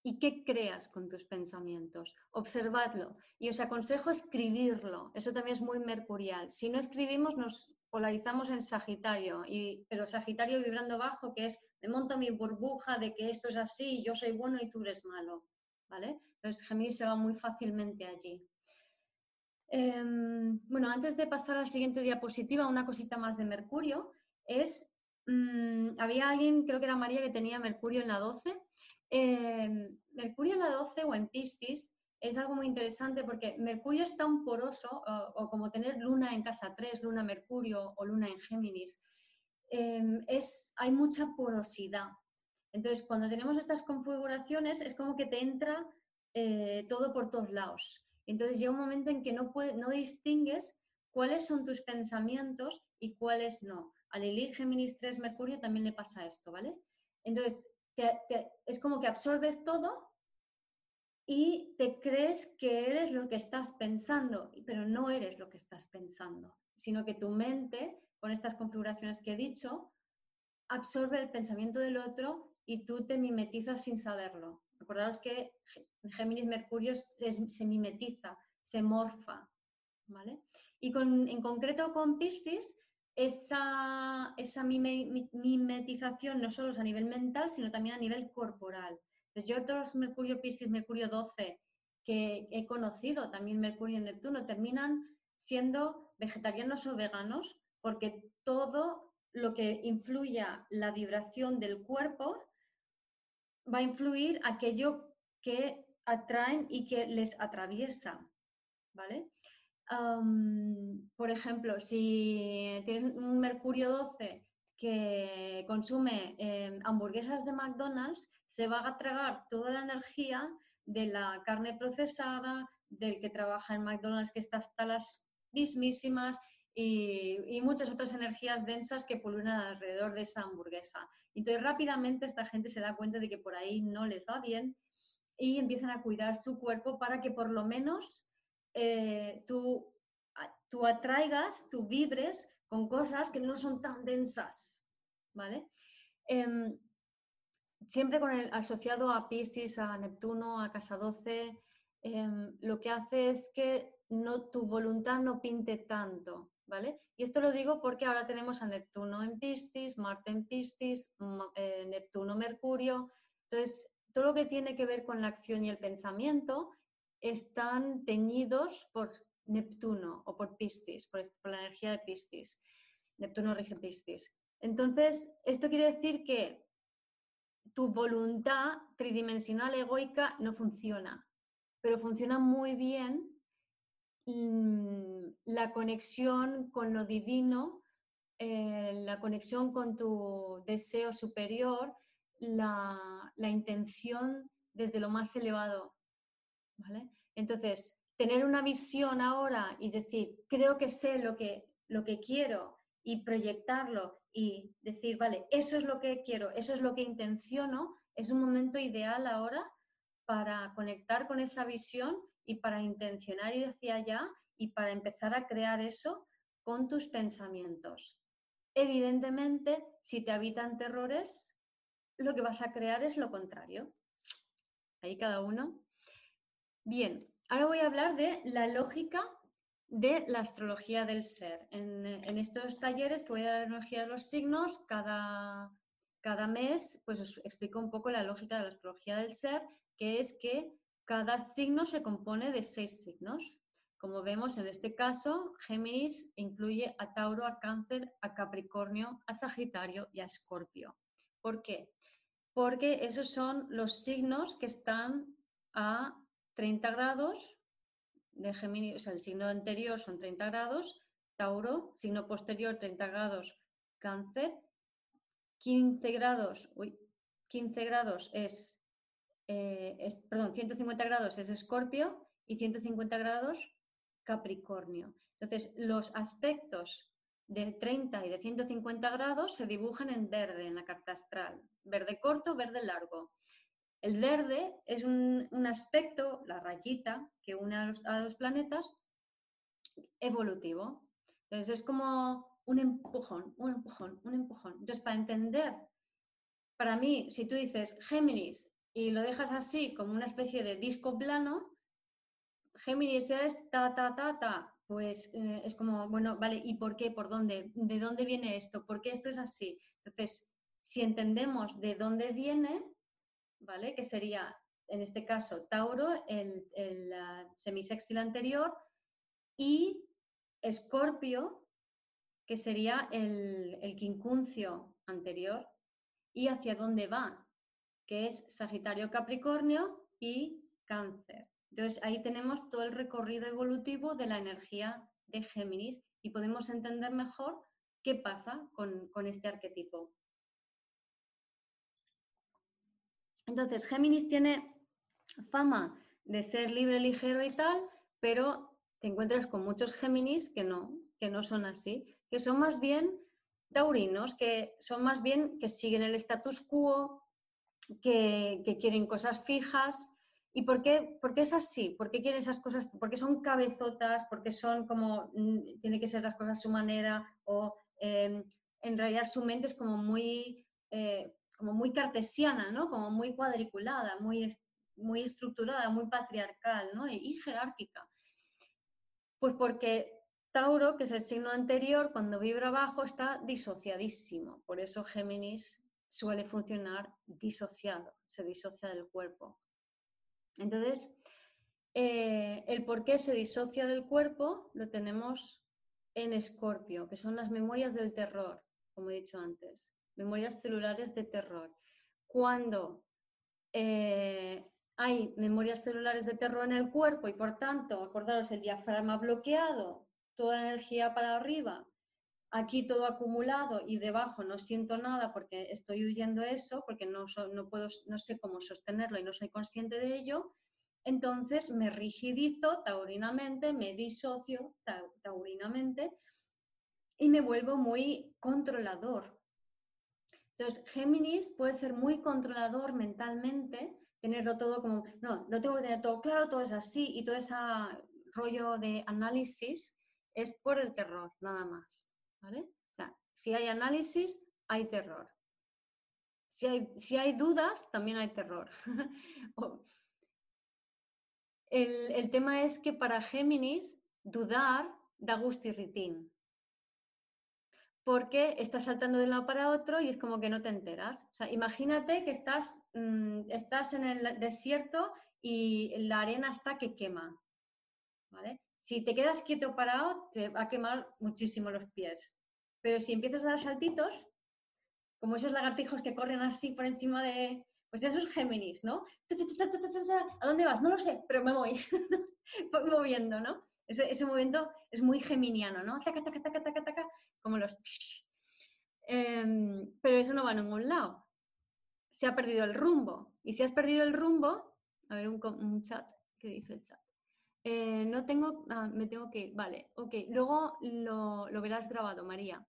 y qué creas con tus pensamientos? Observadlo. Y os aconsejo escribirlo. Eso también es muy mercurial. Si no escribimos, nos polarizamos en Sagitario, y, pero Sagitario vibrando bajo, que es me monto mi burbuja de que esto es así, yo soy bueno y tú eres malo. ¿vale? Entonces Géminis se va muy fácilmente allí. Em, bueno, antes de pasar a la siguiente diapositiva, una cosita más de Mercurio es, mm, había alguien, creo que era María, que tenía Mercurio en la 12. Em, Mercurio en la 12 o en Piscis es algo muy interesante porque Mercurio es tan poroso, o, como tener Luna en casa 3, Luna Mercurio o Luna en Géminis. Em, es, hay mucha porosidad. Entonces, cuando tenemos estas configuraciones, es como que te entra eh, todo por todos lados. Entonces llega un momento en que no, no distingues cuáles son tus pensamientos y cuáles no. A Lilith, Géminis 3, Mercurio también le pasa esto, ¿vale? Entonces, es como que absorbes todo y te crees que eres lo que estás pensando, pero no eres lo que estás pensando, sino que tu mente, con estas configuraciones que he dicho, absorbe el pensamiento del otro y tú te mimetizas sin saberlo. Acordaos que Géminis Mercurio se mimetiza, se morfa, ¿vale? Y en concreto con Piscis, esa, esa mimetización no solo es a nivel mental, sino también a nivel corporal. Entonces, yo todos los Mercurio Piscis, Mercurio 12 que he conocido, también Mercurio y Neptuno, terminan siendo vegetarianos o veganos porque todo lo que influya la vibración del cuerpo va a influir aquello que atraen y que les atraviesa, ¿vale? por ejemplo, si tienes un Mercurio 12 que consume em, hamburguesas de McDonald's, se va a tragar toda la energía de la carne procesada, del que trabaja en McDonald's, que está hasta las mismísimas, y, muchas otras energías densas que pululan alrededor de esa hamburguesa. Entonces rápidamente esta gente se da cuenta de que por ahí no les va bien y empiezan a cuidar su cuerpo para que por lo menos eh, tú, tú atraigas, tú vibres con cosas que no son tan densas, ¿vale? Em, siempre con el asociado a Piscis, a Neptuno, a Casa 12, em, lo que hace es que no, tu voluntad no pinte tanto, y esto lo digo porque ahora tenemos a Neptuno en Piscis, Marte en Piscis, eh, Neptuno, Mercurio. Entonces, todo lo que tiene que ver con la acción y el pensamiento están teñidos por Neptuno o por Piscis, por, por la energía de Piscis. Neptuno rige Piscis. Entonces, esto quiere decir que tu voluntad tridimensional egoica no funciona, pero funciona muy bien Mm, la conexión con lo divino, eh, la conexión con tu deseo superior, la, intención desde lo más elevado. ¿vale? Entonces, tener una visión ahora y decir, creo que sé lo que, lo que quiero y proyectarlo y decir, vale, eso es lo que quiero, eso es lo que intenciono, es un momento ideal ahora para conectar con esa visión y para intencionar ir hacia allá y para empezar a crear eso con tus pensamientos. Evidentemente, si te habitan terrores, lo que vas a crear es lo contrario. Ahí cada uno. Bien, ahora voy a hablar de la lógica de la astrología del ser. En, estos talleres que voy a dar astrología de los signos, cada, cada mes pues os explico un poco la lógica de la astrología del ser, que es que cada signo se compone de seis signos. Como vemos en este caso, Géminis incluye a Tauro, a Cáncer, a Capricornio, a Sagitario y a Escorpio. ¿Por qué? Porque esos son los signos que están a 30 grados de Géminis, o sea, el signo anterior son 30 grados, Tauro, signo posterior 30 grados, Cáncer, 15 grados, uy, 15 grados es, eh, es, perdón, 150 grados es Escorpio y 150 grados Capricornio. Entonces, los aspectos de 30 y de 150 grados se dibujan en verde en la carta astral. Verde corto, verde largo. El verde es un, aspecto, la rayita que une a los, a los, planetas, evolutivo. Entonces es como un empujón, un empujón, un empujón. Entonces para entender, para mí, si tú dices Géminis y lo dejas así como una especie de disco plano, Géminis es ta, ta, ta, ta. Pues eh, es como, bueno, vale, ¿y por qué? ¿Por dónde? ¿De dónde viene esto? ¿Por qué esto es así? Entonces, si entendemos de dónde viene, ¿vale? Que sería, en este caso, Tauro, el, el semisextil anterior, y Escorpio, que sería el, el quincuncio anterior, y hacia dónde va, que es Sagitario Capricornio y Cáncer. Entonces ahí tenemos todo el recorrido evolutivo de la energía de Géminis y podemos entender mejor qué pasa con, este arquetipo. Entonces, Géminis tiene fama de ser libre, ligero y tal, pero te encuentras con muchos Géminis que no, que no son así, que son más bien taurinos, que son más bien que siguen el status quo, que, que quieren cosas fijas, ¿Y por qué, es así? ¿Por qué quieren esas cosas? Porque son cabezotas, porque son como, mm, tiene que ser las cosas a su manera, o em, en realidad su mente es como muy, eh, como muy cartesiana, ¿no? Como muy cuadriculada, muy, muy estructurada, muy patriarcal, ¿no? y, jerárquica. Pues porque Tauro, que es el signo anterior, cuando vibra abajo está disociadísimo. Por eso Géminis suele funcionar disociado, se disocia del cuerpo. Entonces, eh, el por qué se disocia del cuerpo lo tenemos en Escorpio, que son las memorias del terror, como he dicho antes, memorias celulares de terror. Cuando eh, hay memorias celulares de terror en el cuerpo y por tanto, acordaros, el diafragma bloqueado, toda energía para arriba, aquí todo acumulado y debajo no siento nada porque estoy huyendo eso, porque no, no, puedo, no sé cómo sostenerlo y no soy consciente de ello, entonces me rigidizo taurinamente, me disocio taurinamente y me vuelvo muy controlador. Entonces, Géminis puede ser muy controlador mentalmente, tenerlo todo como, no, no tengo que tener todo claro, todo es así y todo ese rollo de análisis es por el terror, nada más. ¿Vale? O sea, si hay análisis, hay terror. Si hay, si hay dudas, también hay terror. el, el, tema es que para Géminis, dudar da ritín. Porque estás saltando de un lado para otro y es como que no te enteras. O sea, imagínate que estás, mm, estás en el desierto y la arena está que quema. ¿Vale? Si te quedas quieto parado, te va a quemar muchísimo los pies. Pero si empiezas a dar saltitos, como esos lagartijos que corren así por encima de... Pues esos Géminis, ¿no? ¿A dónde vas? No lo sé, pero me voy. voy moviendo, ¿no? Ese, movimiento es muy geminiano, ¿no? Taca, taca, taca, taca, taca, como los... Em, pero eso no va a ningún lado. Se ha perdido el rumbo. Y si has perdido el rumbo, a ver un chat, ¿qué dice el chat? Eh, no tengo, ah, me tengo que ir, vale, ok. Luego lo, verás grabado, María.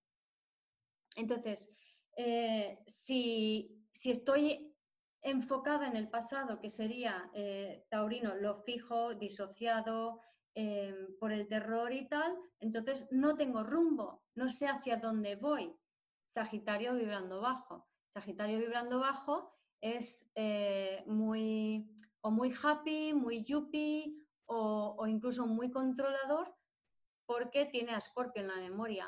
Entonces, eh, si, si, estoy enfocada en el pasado, que sería eh, taurino, lo fijo, disociado, por el terror y tal, entonces no tengo rumbo, no sé hacia dónde voy. Sagitario vibrando bajo. Sagitario vibrando bajo es muy o muy happy, muy yuppie o, incluso muy controlador porque tiene a Scorpio en la memoria.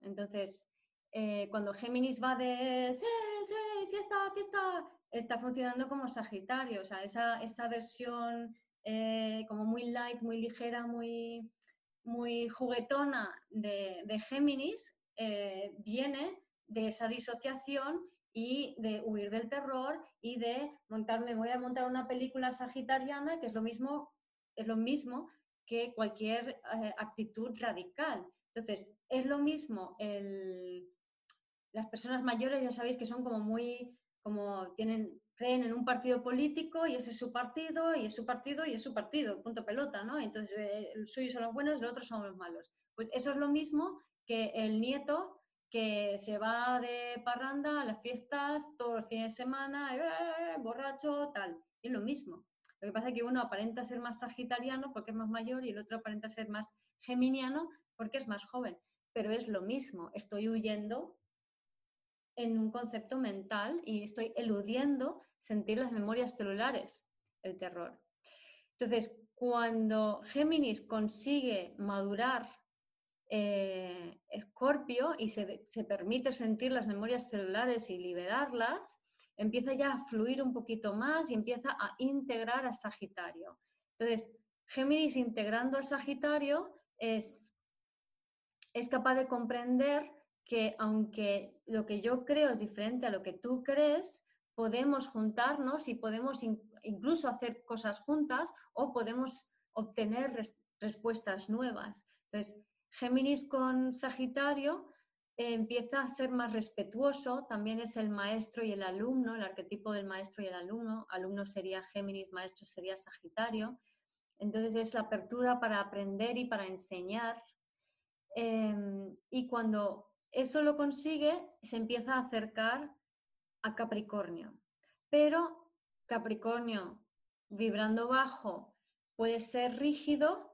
Entonces, eh, cuando Géminis va de sí, sí, fiesta, fiesta, está funcionando como Sagitario, o sea, esa, esa versión eh, como muy light, muy ligera, muy, muy juguetona de, Géminis eh, viene de esa disociación y de huir del terror y de montarme, voy a montar una película sagitariana que es lo mismo, es lo mismo que cualquier eh, actitud radical. Entonces, es lo mismo el, las personas mayores, ya sabéis que son como muy, como tienen, creen en un partido político y ese es su partido y es su partido y es su partido, punto pelota, ¿no? Entonces, eh, el suyo son los buenos, los otros son los malos. Pues eso es lo mismo que el nieto que se va de parranda a las fiestas todos los fines de semana, eh, borracho, tal. Y es lo mismo. Lo que pasa es que uno aparenta ser más sagitariano porque es más mayor y el otro aparenta ser más geminiano porque es más joven. Pero es lo mismo. Estoy huyendo en un concepto mental y estoy eludiendo sentir las memorias celulares, el terror. Entonces, cuando Géminis consigue madurar Escorpio eh, y se, permite sentir las memorias celulares y liberarlas, empieza ya a fluir un poquito más y empieza a integrar a Sagitario. Entonces, Géminis integrando al Sagitario es, es capaz de comprender que aunque lo que yo creo es diferente a lo que tú crees, podemos juntarnos y podemos incluso hacer cosas juntas o podemos obtener respuestas nuevas. Entonces, Géminis con Sagitario eh, empieza a ser más respetuoso, también es el maestro y el alumno, el arquetipo del maestro y el alumno. Alumno sería Géminis, maestro sería Sagitario. Entonces es la apertura para aprender y para enseñar. Em, y cuando eso lo consigue, se empieza a acercar a Capricornio. Pero Capricornio, vibrando bajo, puede ser rígido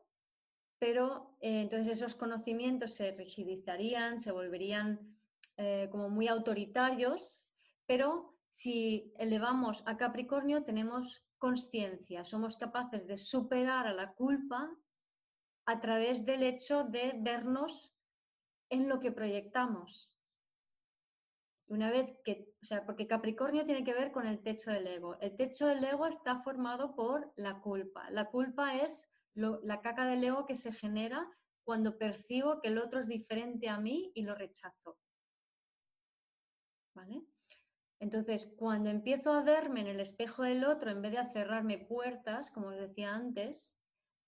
pero eh, entonces esos conocimientos se rigidizarían, se volverían eh, como muy autoritarios, pero si elevamos a Capricornio tenemos conciencia, somos capaces de superar a la culpa a través del hecho de vernos en lo que proyectamos. Una vez que, o sea, porque Capricornio tiene que ver con el techo del ego. El techo del ego está formado por la culpa. La culpa es la caca del ego que se genera cuando percibo que el otro es diferente a mí y lo rechazo. ¿Vale? Entonces, cuando empiezo a verme en el espejo del otro, en vez de cerrarme puertas, como os decía antes,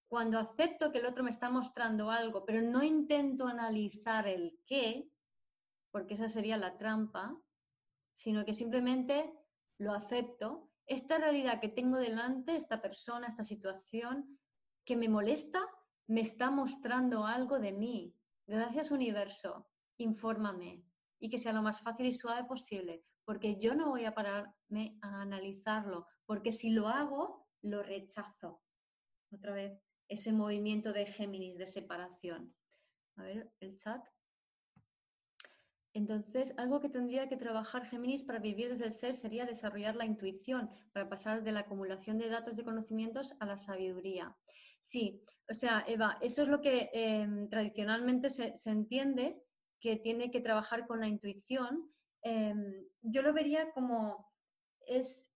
cuando acepto que el otro me está mostrando algo, pero no intento analizar el qué, porque esa sería la trampa, sino que simplemente lo acepto, esta realidad que tengo delante, esta persona, esta situación, que me molesta me está mostrando algo de mí. Gracias universo, infórmame y que sea lo más fácil y suave posible, porque yo no voy a pararme a analizarlo, porque si lo hago, lo rechazo. Otra vez, ese movimiento de Géminis, de separación. A ver, el chat. Entonces, algo que tendría que trabajar Géminis para vivir desde el ser sería desarrollar la intuición, para pasar de la acumulación de datos de conocimientos a la sabiduría. Sí, o sea, Eva, eso es lo que em, tradicionalmente se, entiende que tiene que trabajar con la intuición. Em, yo lo vería como es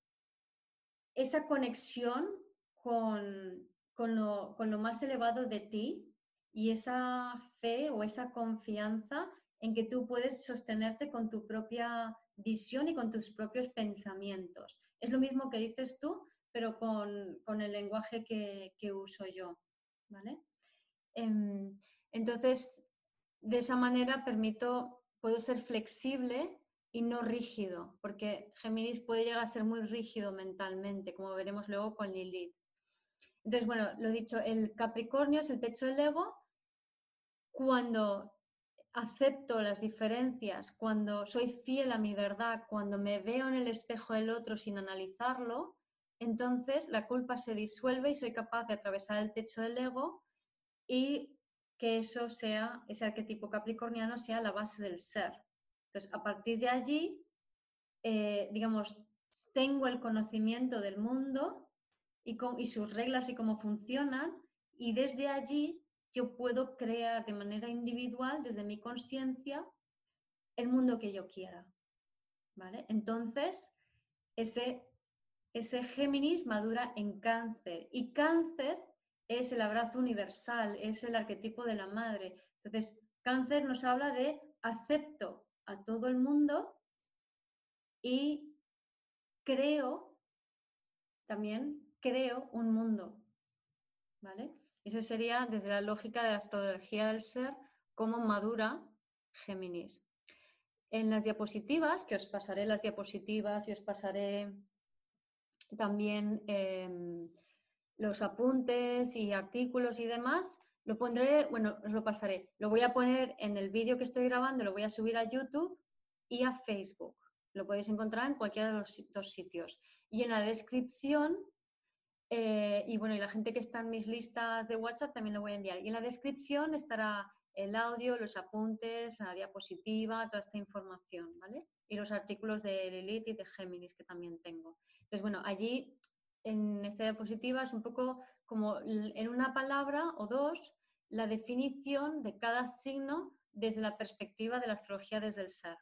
esa conexión con, lo, con lo más elevado de ti y esa fe o esa confianza en que tú puedes sostenerte con tu propia visión y con tus propios pensamientos. Es lo mismo que dices tú, pero con, el lenguaje que, uso yo. ¿vale? Em, entonces, de esa manera permito, puedo ser flexible y no rígido, porque Géminis puede llegar a ser muy rígido mentalmente, como veremos luego con Lilith. Entonces, bueno, lo dicho, el Capricornio es el techo del ego cuando acepto las diferencias, cuando soy fiel a mi verdad, cuando me veo en el espejo del otro sin analizarlo, entonces la culpa se disuelve y soy capaz de atravesar el techo del ego y que eso sea, ese arquetipo capricorniano sea la base del ser. Entonces, a partir de allí, eh, digamos, tengo el conocimiento del mundo y, y sus reglas y cómo funcionan, y desde allí yo puedo crear de manera individual, desde mi conciencia, el mundo que yo quiera. ¿Vale? Entonces, ese, ese Géminis madura en cáncer. Y cáncer es el abrazo universal, es el arquetipo de la madre. Entonces, cáncer nos habla de acepto a todo el mundo y creo, también creo un mundo. ¿Vale? Eso sería desde la lógica de la astrología del ser, cómo madura Géminis. En las diapositivas, que os pasaré las diapositivas y os pasaré también em, los apuntes y artículos y demás, lo pondré, bueno, os lo pasaré. Lo voy a poner en el vídeo que estoy grabando, lo voy a subir a YouTube y a Facebook. Lo podéis encontrar en cualquiera de los dos sitios. Y en la descripción eh, y bueno, y la gente que está en mis listas de WhatsApp también lo voy a enviar. Y en la descripción estará el audio, los apuntes, la diapositiva, toda esta información, ¿vale? Y los artículos de Lilith y de Géminis que también tengo. Entonces, bueno, allí en esta diapositiva es un poco como en una palabra o dos la definición de cada signo desde la perspectiva de la astrología desde el ser,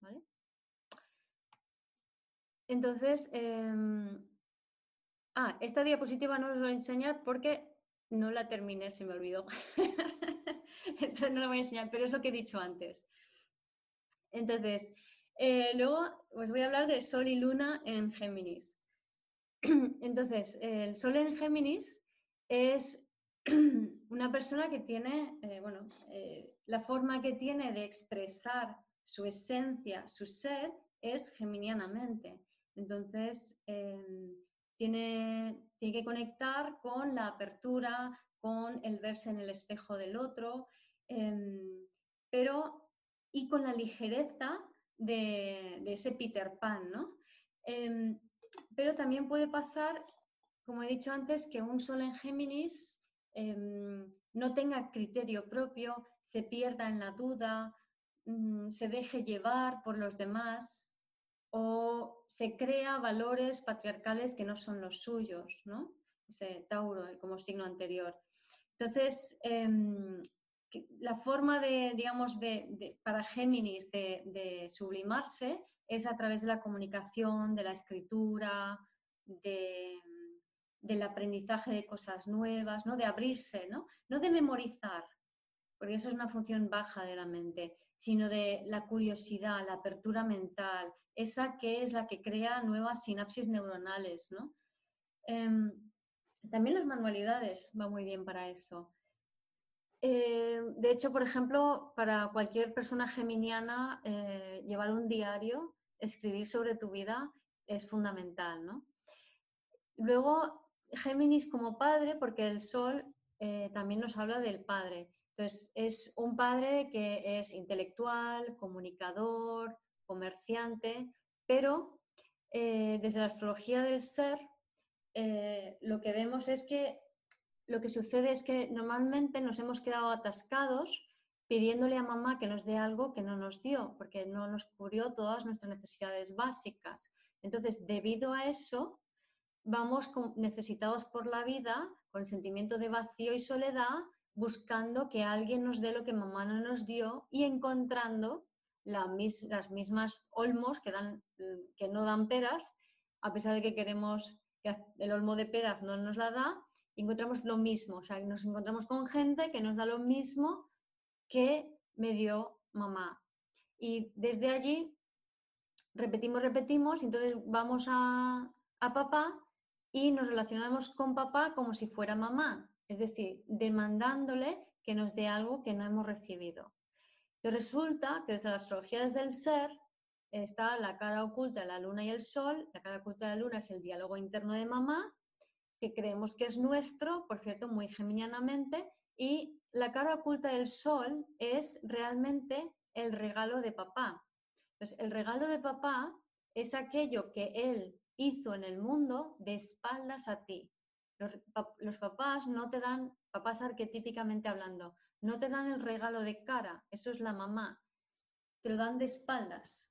¿vale? Entonces, em, Ah, esta diapositiva no os voy a enseñar porque no la terminé, se me olvidó. Entonces no la voy a enseñar, pero es lo que he dicho antes. Entonces, eh, luego os voy a hablar de Sol y Luna en Géminis. Entonces, el Sol en Géminis es una persona que tiene, eh, bueno, eh, la forma que tiene de expresar su esencia, su ser, es geminianamente. Entonces, em, tiene, que conectar con la apertura, con el verse en el espejo del otro, em, pero y con la ligereza de, ese Peter Pan, ¿no? Em, pero también puede pasar, como he dicho antes, que un sol en Géminis em, no tenga criterio propio, se pierda en la duda, mm, se deje llevar por los demás, o se crea valores patriarcales que no son los suyos, ¿no? Ese Tauro como signo anterior. Entonces, em, la forma de, digamos, de, para Géminis de, sublimarse es a través de la comunicación, de la escritura, del aprendizaje de cosas nuevas, ¿no? De abrirse, ¿no? No de memorizar, porque eso es una función baja de la mente, sino de la curiosidad, la apertura mental, esa que es la que crea nuevas sinapsis neuronales, ¿no? Em, también las manualidades van muy bien para eso. Eh, de hecho, por ejemplo, para cualquier persona geminiana, eh, llevar un diario, escribir sobre tu vida es fundamental, ¿no? Luego, Géminis como padre, porque el Sol eh, también nos habla del padre. Entonces, es un padre que es intelectual, comunicador, comerciante, pero desde la astrología del ser, lo que vemos es que lo que sucede es que normalmente nos hemos quedado atascados pidiéndole a mamá que nos dé algo que no nos dio, porque no nos cubrió todas nuestras necesidades básicas. Entonces, debido a eso, vamos necesitados por la vida, con sentimiento de vacío y soledad, buscando que alguien nos dé lo que mamá no nos dio y encontrando las mismas olmos que, dan, que no dan peras, a pesar de que queremos que el olmo de peras no nos la da, encontramos lo mismo, o sea, nos encontramos con gente que nos da lo mismo que me dio mamá. Y desde allí repetimos, repetimos, entonces vamos a, a papá y nos relacionamos con papá como si fuera mamá, es decir, demandándole que nos dé algo que no hemos recibido. Entonces resulta que desde la astrología desde el ser está la cara oculta la luna y el sol. La cara oculta de la luna es el diálogo interno de mamá que creemos que es nuestro, por cierto, muy geminianamente, y la cara oculta del sol es realmente el regalo de papá. Entonces, el regalo de papá es aquello que él hizo en el mundo de espaldas a ti. Los, papás no te dan, papás arquetípicamente hablando, no te dan el regalo de cara, eso es la mamá, te lo dan de espaldas.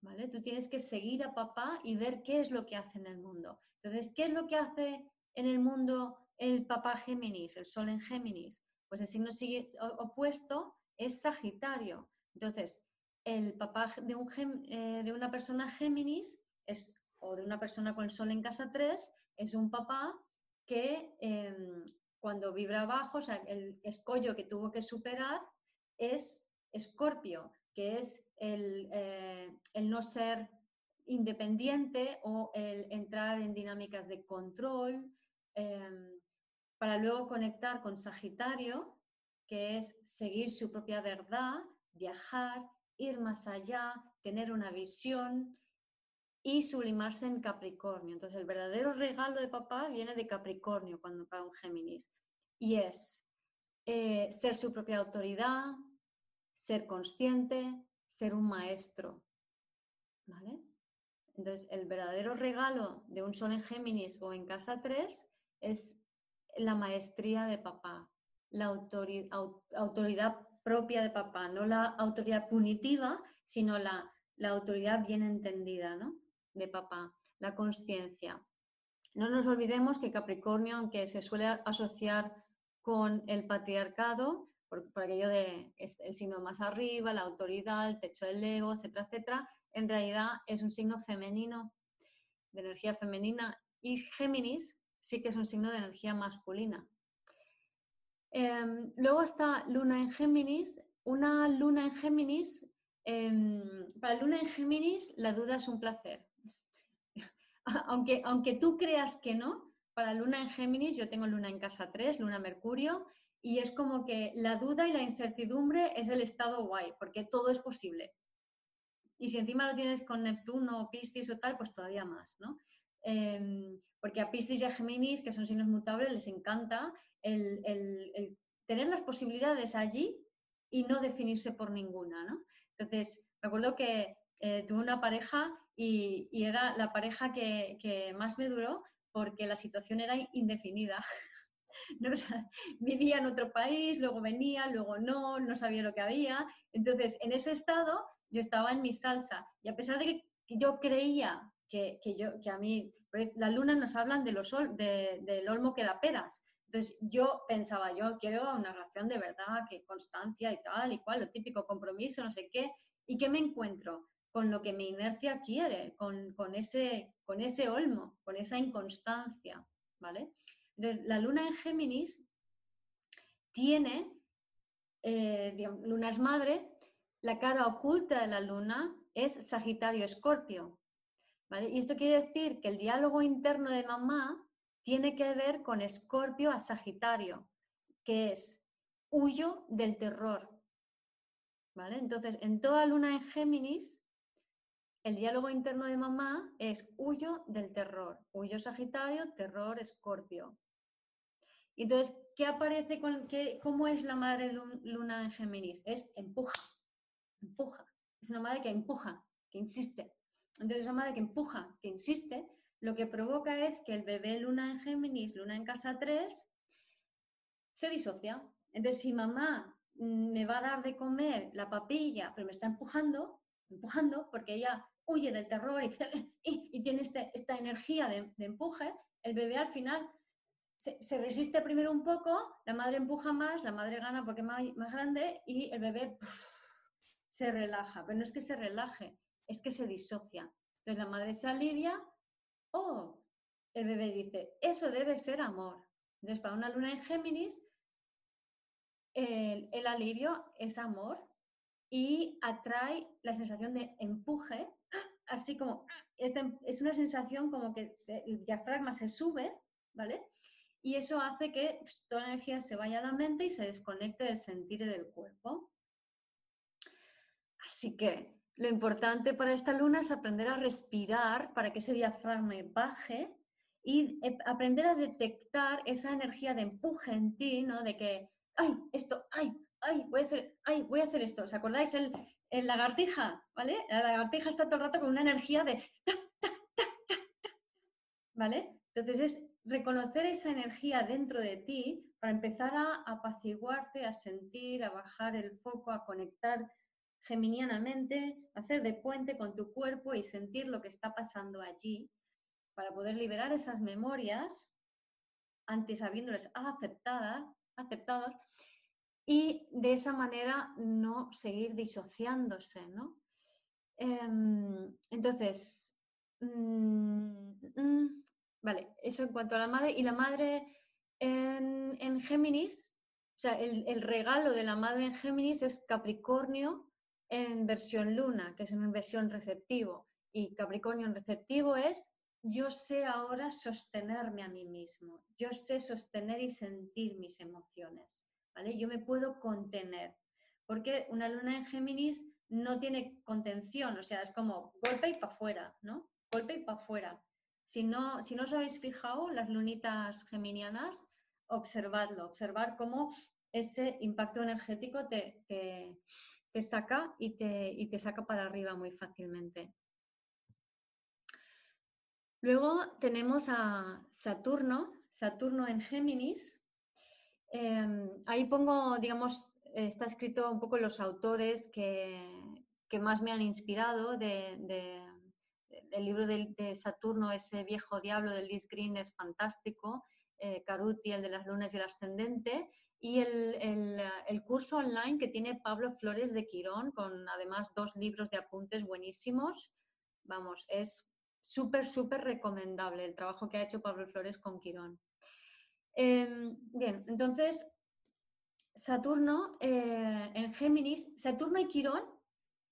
¿Vale? Tú tienes que seguir a papá y ver qué es lo que hace en el mundo. Entonces, ¿qué es lo que hace en el mundo el papá Géminis, el sol en Géminis? Pues el signo opuesto es Sagitario. Entonces, el papá eh, de una persona Géminis es, o de una persona con el sol en casa 3 es un papá que em, cuando vibra abajo, o sea, el escollo que tuvo que superar es Escorpio, que es el, eh, el no ser independiente o el entrar en dinámicas de control, em, para luego conectar con Sagitario, que es seguir su propia verdad, viajar, ir más allá, tener una visión y sublimarse en Capricornio. Entonces, el verdadero regalo de papá viene de Capricornio cuando para un Géminis y es eh, ser su propia autoridad, ser consciente, ser un maestro. ¿Vale? Entonces, el verdadero regalo de un sol en Géminis o en casa 3 es la maestría de papá, la autoridad propia de papá, no la autoridad punitiva, sino la, autoridad bien entendida ¿no? de papá, la conciencia. No nos olvidemos que Capricornio, aunque se suele asociar con el patriarcado, por, aquello de el signo más arriba, la autoridad, el techo del ego, etcétera, etcétera, en realidad es un signo femenino, de energía femenina, y Géminis sí que es un signo de energía masculina. Em, luego está Luna en Géminis. Una Luna en Géminis, em, para Luna en Géminis la duda es un placer. aunque, aunque tú creas que no, para Luna en Géminis yo tengo Luna en casa 3, Luna Mercurio, y es como que la duda y la incertidumbre es el estado guay, porque todo es posible. Y si encima lo tienes con Neptuno, Piscis o tal, pues todavía más, ¿no? Em, porque a Piscis y a Géminis, que son signos mutables, les encanta el, tener las posibilidades allí y no definirse por ninguna, ¿no? Entonces, me acuerdo que eh, tuve una pareja y, era la pareja que, más me duró porque la situación era indefinida. vivía en otro país, luego venía, luego no, no sabía lo que había. Entonces, en ese estado yo estaba en mi salsa y a pesar de que yo creía que, yo, que a mí, pues la luna nos hablan de los, del olmo que da peras. Entonces yo pensaba, yo quiero una relación de verdad, que constancia y tal y cual, lo típico compromiso, no sé qué. ¿Y qué me encuentro? Con lo que mi inercia quiere, con, ese, con ese olmo, con esa inconstancia, ¿vale? Entonces la luna en Géminis tiene, eh, luna es madre, la cara oculta de la luna es Sagitario-Escorpio. Y esto quiere decir que el diálogo interno de mamá tiene que ver con Escorpio a Sagitario, que es huyo del terror. Entonces, en toda luna en Géminis, el diálogo interno de mamá es huyo del terror. Huyo Sagitario, terror Escorpio. Entonces, ¿qué aparece con qué, cómo es la madre luna en Géminis? Es empuja, empuja. Es una madre que empuja, que insiste. Entonces, esa madre que empuja, que insiste, lo que provoca es que el bebé luna en Géminis, luna en casa 3, se disocia. Entonces, si mamá me va a dar de comer la papilla, pero me está empujando, empujando, porque ella huye del terror y, y, tiene este, esta energía de, empuje, el bebé al final se, resiste primero un poco, la madre empuja más, la madre gana porque es más, más grande y el bebé se relaja. Pero no es que se relaje, es que se disocia. Entonces la madre se alivia, oh, el bebé dice, eso debe ser amor. Entonces para una luna en Géminis, el, alivio es amor y atrae la sensación de empuje, así como, este, es una sensación como que el diafragma se sube, ¿vale? Y eso hace que pues, toda la energía se vaya a la mente y se desconecte del sentir y del cuerpo. Así que lo importante para esta luna es aprender a respirar para que ese diafragma baje y eh, aprender a detectar esa energía de empuje en ti, ¿no? De que, ay, esto, ay, ay, voy a hacer, ay, voy a hacer esto. ¿Os acordáis el, lagartija, ¿vale? La lagartija está todo el rato con una energía de ta, ta, ta, ta, ta, ¿vale? Entonces es reconocer esa energía dentro de ti para empezar a apaciguarte, a sentir, a bajar el foco, a conectar geminianamente, hacer de puente con tu cuerpo y sentir lo que está pasando allí para poder liberar esas memorias antes habiéndoles aceptadas, aceptadas y de esa manera no seguir disociándose, ¿no? Em, entonces, mm, mm, vale, eso en cuanto a la madre. Y la madre en, Géminis, o sea, el, regalo de la madre en Géminis es Capricornio en versión luna, que es en versión receptivo. Y Capricornio en receptivo es yo sé ahora sostenerme a mí mismo, yo sé sostener y sentir mis emociones. Yo me puedo contener, porque una luna en Géminis no tiene contención, o sea, es como golpe y para afuera, ¿no? Golpe y para afuera. Si no, si no os habéis fijado, las lunitas geminianas, observadlo, observar cómo ese impacto energético te, te, saca y te, y te saca para arriba muy fácilmente. Luego tenemos a Saturno, Saturno en Géminis, Em, ahí pongo, digamos, está escrito un poco los autores que, más me han inspirado de, el libro de, Saturno, ese viejo diablo de Liz Green es fantástico, eh, Caruti, el de las lunas y el ascendente, y el, el, curso online que tiene Pablo Flores de Quirón, con además dos libros de apuntes buenísimos. Vamos, es súper, súper recomendable el trabajo que ha hecho Pablo Flores con Quirón. Em, bien, entonces, Saturno eh, en Géminis, Saturno y Quirón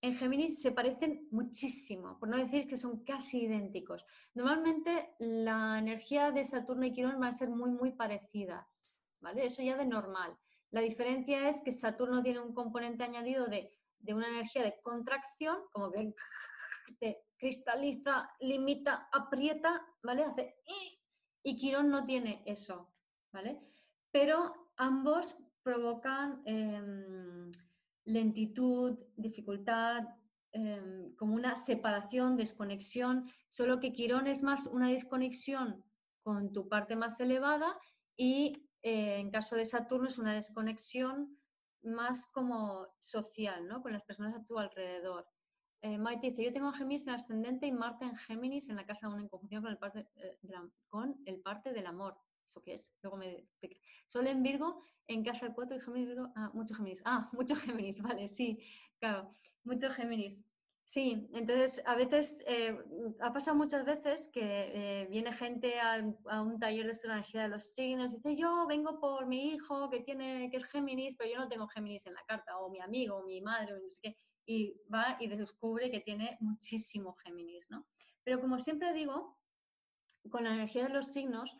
en Géminis se parecen muchísimo, por no decir que son casi idénticos. Normalmente la energía de Saturno y Quirón van a ser muy, muy parecidas, ¿vale? Eso ya de normal. La diferencia es que Saturno tiene un componente añadido de, una energía de contracción, como que te cristaliza, limita, aprieta, ¿vale? Hace y Quirón no tiene eso. Pero ambos provocan em, lentitud, dificultad, em, como una separación, desconexión, solo que Quirón es más una desconexión con tu parte más elevada y eh, en caso de Saturno es una desconexión más como social, ¿no? Con las personas a tu alrededor. Eh, dice, yo tengo Géminis en ascendente y Marte en Géminis en la casa 1 en conjunción con el parte, eh, con el parte del amor. ¿Eso qué es? Luego me explica. Sol en Virgo, en casa 4 y Géminis, Virgo. Ah, mucho Géminis. Ah, mucho Géminis, vale, sí, claro, mucho Géminis. Sí, entonces a veces, eh, ha pasado muchas veces que eh, viene gente a, un taller de astrología de los signos y dice, yo vengo por mi hijo que tiene, que es Géminis, pero yo no tengo Géminis en la carta, o mi amigo, o mi madre, o no sé qué, y va y descubre que tiene muchísimo Géminis, ¿no? Pero como siempre digo, con la energía de los signos,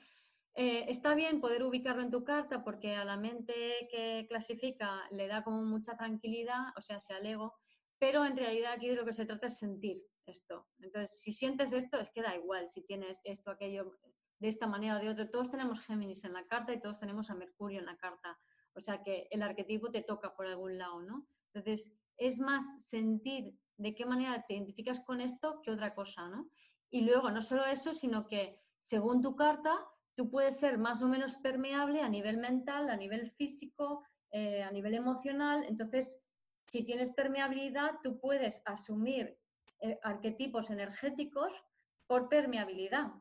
eh, está bien poder ubicarlo en tu carta porque a la mente que clasifica le da como mucha tranquilidad, o sea, sea ego, pero en realidad aquí de lo que se trata es sentir esto. Entonces, si sientes esto, es que da igual si tienes esto, aquello, de esta manera o de otra. Todos tenemos Géminis en la carta y todos tenemos a Mercurio en la carta. O sea que el arquetipo te toca por algún lado, ¿no? Entonces, es más sentir de qué manera te identificas con esto que otra cosa, ¿no? Y luego, no solo eso, sino que según tu carta, tú puedes ser más o menos permeable a nivel mental, a nivel físico, eh, a nivel emocional. Entonces, si tienes permeabilidad, tú puedes asumir eh, arquetipos energéticos por permeabilidad.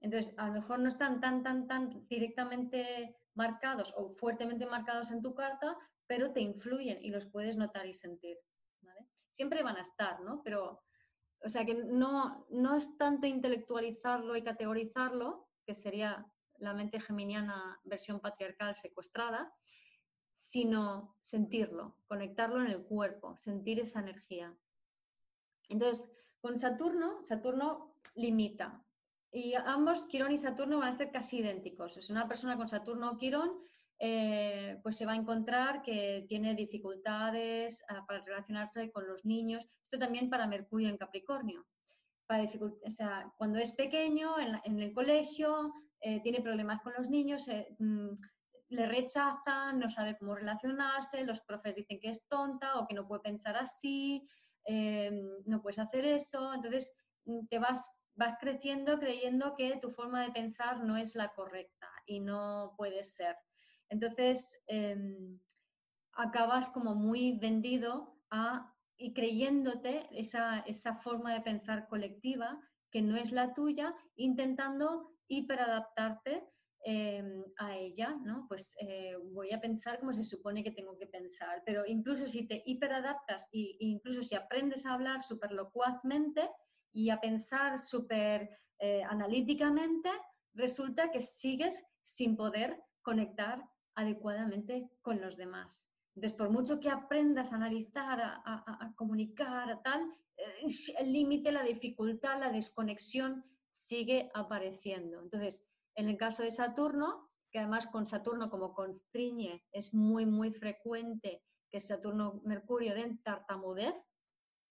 Entonces, a lo mejor no están tan, tan, tan directamente marcados o fuertemente marcados en tu carta, pero te influyen y los puedes notar y sentir. Siempre van a estar, ¿no? Pero, o sea, que no, no es tanto intelectualizarlo y categorizarlo, que sería la mente geminiana versión patriarcal secuestrada, sino sentirlo, conectarlo en el cuerpo, sentir esa energía. Entonces, con Saturno, Saturno limita. Y ambos, Quirón y Saturno, van a ser casi idénticos. Es una persona con Saturno o Quirón, eh, pues se va a encontrar que tiene dificultades ah, para relacionarse con los niños. Esto también para Mercurio en Capricornio. para o cuando es pequeño, en, el colegio, eh, tiene problemas con los niños, mm, le rechazan, no sabe cómo relacionarse, los profes dicen que es tonta o que no puede pensar así, em, no puedes hacer eso, entonces mm, te vas, vas creciendo creyendo que tu forma de pensar no es la correcta y no puede ser. Entonces, em, acabas como muy vendido a, y creyéndote esa, esa forma de pensar colectiva que no es la tuya, intentando hiperadaptarte Em, a ella, ¿no? Pues eh, voy a pensar como se supone que tengo que pensar, pero incluso si te hiperadaptas e incluso si aprendes a hablar súper locuazmente y a pensar súper eh, analíticamente, resulta que sigues sin poder conectar adecuadamente con los demás. Entonces, por mucho que aprendas a analizar, a, a comunicar, a tal, eh, el límite, la dificultad, la desconexión sigue apareciendo. Entonces, en el caso de Saturno, que además con Saturno como constriñe, es muy, muy frecuente que Saturno-Mercurio den tartamudez,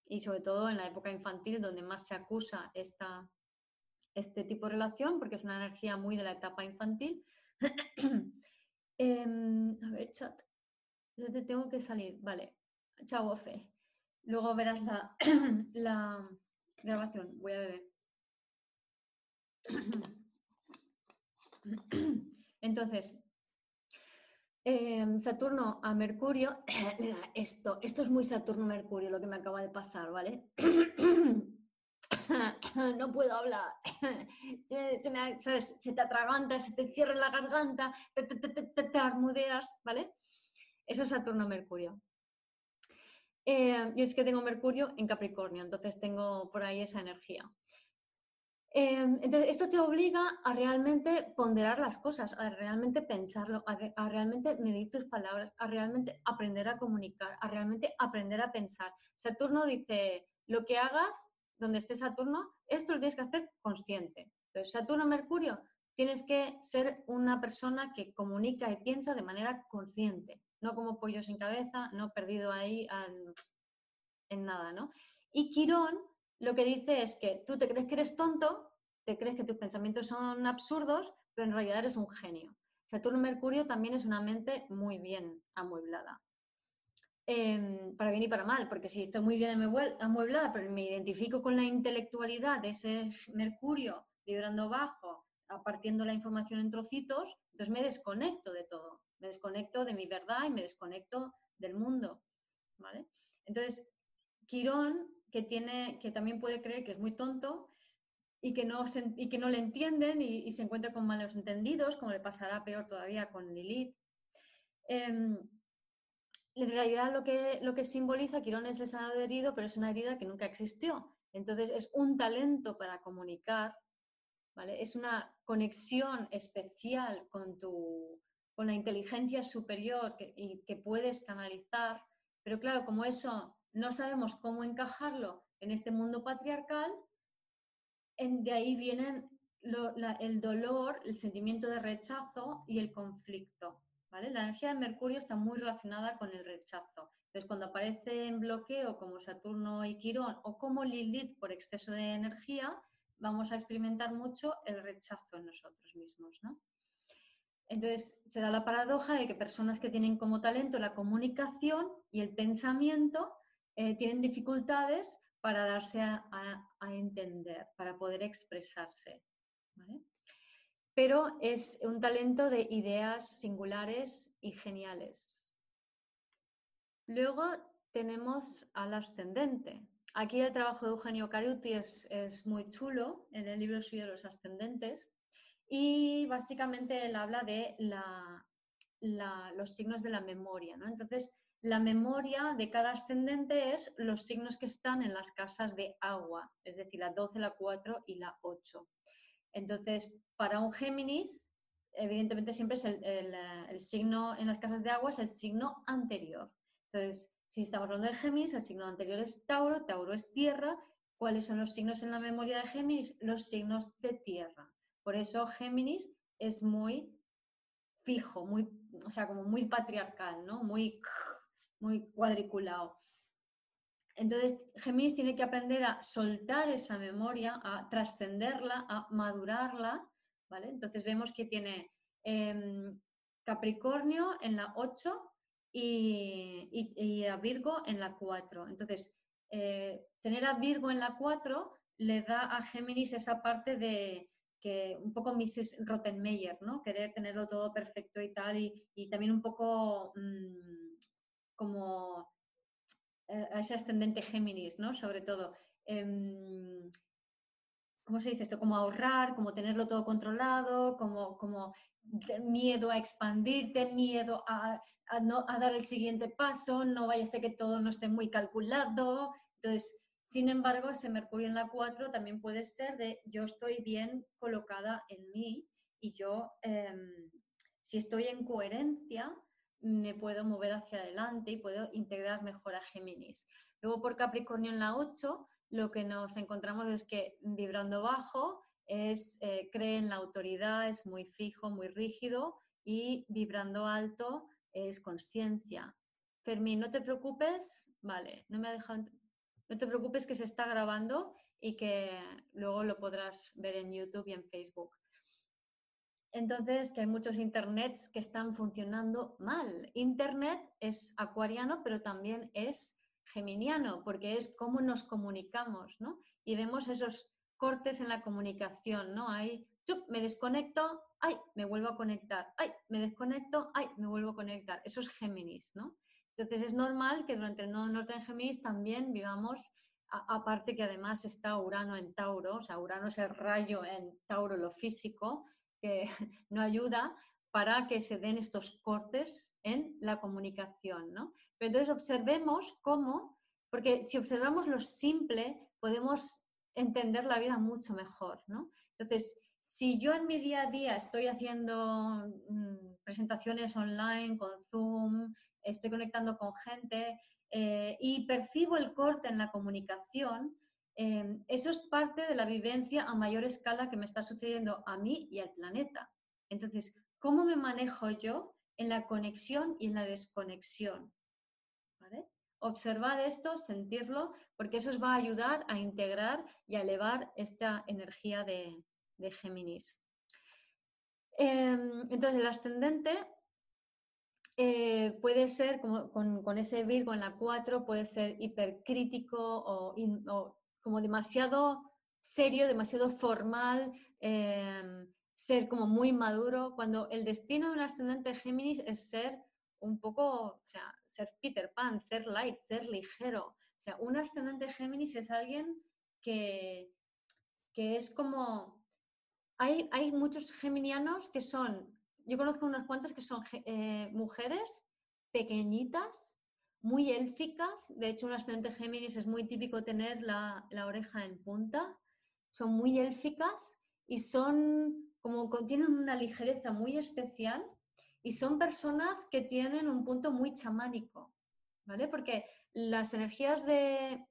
y sobre todo en la época infantil, donde más se acusa esta, este tipo de relación, porque es una energía muy de la etapa infantil. Em, a ver, chat. Yo te tengo que salir. Vale. Chao, Fe. Luego verás la, la grabación. Voy a beber. Entonces, em, Saturno a Mercurio, esto, esto es muy Saturno-Mercurio lo que me acaba de pasar, ¿vale? no puedo hablar, se, te atraganta, se te cierra la garganta, te, te, armudeas, ¿vale? Eso es Saturno-Mercurio. Eh, es que tengo Mercurio en Capricornio, entonces tengo por ahí esa energía. Em, entonces, esto te obliga a realmente ponderar las cosas, a realmente pensarlo, a, realmente medir tus palabras, a realmente aprender a comunicar, a realmente aprender a pensar. Saturno dice, lo que hagas, donde esté Saturno, esto lo tienes que hacer consciente. Entonces, Saturno-Mercurio, tienes que ser una persona que comunica y piensa de manera consciente, no como pollo sin cabeza, no perdido ahí en nada, ¿no? Y Quirón lo que dice es que tú te crees que eres tonto, te crees que tus pensamientos son absurdos, pero en realidad eres un genio. Saturno-Mercurio también es una mente muy bien amueblada. Em, para bien y para mal, porque si estoy muy bien amueblada, pero me identifico con la intelectualidad de ese Mercurio vibrando bajo, partiendo la información en trocitos, entonces me desconecto de todo, me desconecto de mi verdad y me desconecto del mundo. ¿vale? Entonces, Quirón que, tiene, que también puede creer que es muy tonto y que no, y que no le entienden y, se encuentra con malos entendidos, como le pasará peor todavía con Lilith. Em, en realidad lo que, lo que simboliza Quirón es esa herido, pero es una herida que nunca existió. Entonces es un talento para comunicar, ¿vale? Es una conexión especial con, tu, con la inteligencia superior que, y que puedes canalizar, pero claro, como eso no sabemos cómo encajarlo en este mundo patriarcal, de ahí vienen el dolor, el sentimiento de rechazo y el conflicto. La energía de Mercurio está muy relacionada con el rechazo. Entonces, cuando aparece en bloqueo como Saturno y Quirón o como Lilith por exceso de energía, vamos a experimentar mucho el rechazo en nosotros mismos. Entonces, se da la paradoja de que personas que tienen como talento la comunicación y el pensamiento eh, tienen dificultades para darse a, entender, para poder expresarse. Pero es un talento de ideas singulares y geniales. Luego tenemos al ascendente. Aquí el trabajo de Eugenio Caruti es, muy chulo en el libro suyo los ascendentes y básicamente él habla de los signos de la memoria. Entonces, la memoria de cada ascendente es los signos que están en las casas de agua, es decir, la 12, la 4 y la 8. Entonces, para un Géminis, evidentemente siempre es el, signo en las casas de agua es el signo anterior. Entonces, si estamos hablando de Géminis, el signo anterior es Tauro, Tauro es tierra. ¿Cuáles son los signos en la memoria de Géminis? Los signos de tierra. Por eso Géminis es muy fijo, muy, o sea, como muy patriarcal, ¿no? Muy muy cuadriculado. entonces, Géminis tiene que aprender a soltar esa memoria, a trascenderla, a madurarla, ¿vale? Entonces vemos que tiene em, Capricornio en la 8 y, a Virgo en la 4. Entonces, eh, tener a Virgo en la 4 le da a Géminis esa parte de que un poco Mrs. Rottenmeier, ¿no? Querer tenerlo todo perfecto y tal, y, también un poco mm, como eh, a ese ascendente Géminis, ¿no? Sobre todo. Em, ¿Cómo se dice esto? Como ahorrar, como tenerlo todo controlado, como, miedo a expandirte, miedo a, no, a dar el siguiente paso, no vaya a ser que todo no esté muy calculado. Entonces, sin embargo, ese Mercurio en la 4 también puede ser de yo estoy bien colocada en mí y yo, em, si estoy en coherencia, me puedo mover hacia adelante y puedo integrar mejor a Géminis. Luego por Capricornio en la 8, lo que nos encontramos es que vibrando bajo es, eh, cree en la autoridad, es muy fijo, muy rígido y vibrando alto es conciencia. Fermín, no te preocupes, vale, no me ha dejado, no te preocupes que se está grabando y que luego lo podrás ver en YouTube y en Facebook. Entonces, que hay muchos internets que están funcionando mal. Internet es acuariano, pero también es geminiano, porque es cómo nos comunicamos, ¿no? Y vemos esos cortes en la comunicación, ¿no? Hay, chup, me desconecto, ay, me vuelvo a conectar, ay, me desconecto, ay, me vuelvo a conectar. Eso es Géminis, ¿no? Entonces es normal que durante el nodo norte en Géminis también vivamos, aparte que además está Urano en Tauro, o sea, Urano es el rayo en Tauro, lo físico, que no ayuda para que se den estos cortes en la comunicación, ¿no? Pero entonces observemos cómo, porque si observamos lo simple, podemos entender la vida mucho mejor, ¿no? Entonces, si yo en mi día a día estoy haciendo mm, presentaciones online con Zoom, estoy conectando con gente eh, y percibo el corte en la comunicación, Em, eso es parte de la vivencia a mayor escala que me está sucediendo a mí y al planeta. Entonces, ¿cómo me manejo yo en la conexión y en la desconexión? Observar esto, sentirlo, porque eso os va a ayudar a integrar y a elevar esta energía de, Géminis. Em, entonces, el ascendente eh, puede ser, como, con, ese Virgo en la 4, puede ser hipercrítico o, o como demasiado serio, demasiado formal, em, ser como muy maduro, cuando el destino de un ascendente Géminis es ser un poco, o sea, ser Peter Pan, ser light, ser ligero. O sea, un ascendente Géminis es alguien que, que es como... Hay, hay, muchos geminianos que son, yo conozco unas cuantas que son eh, mujeres pequeñitas, muy élficas. De hecho, un ascendente Géminis es muy típico tener la, oreja en punta. Son muy élficas y son como tienen una ligereza muy especial y son personas que tienen un punto muy chamánico, ¿vale? Porque las energías de,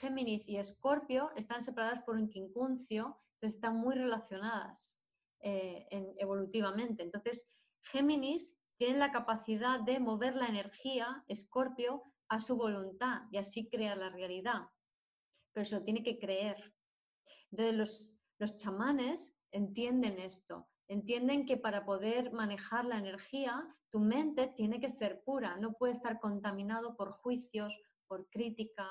Géminis y Escorpio están separadas por un quincuncio, entonces están muy relacionadas eh, evolutivamente. Entonces, Géminis tienen la capacidad de mover la energía, Escorpio, a su voluntad y así crear la realidad. Pero se lo tiene que creer. Entonces los, los chamanes entienden esto, entienden que para poder manejar la energía, tu mente tiene que ser pura, no puede estar contaminado por juicios, por crítica,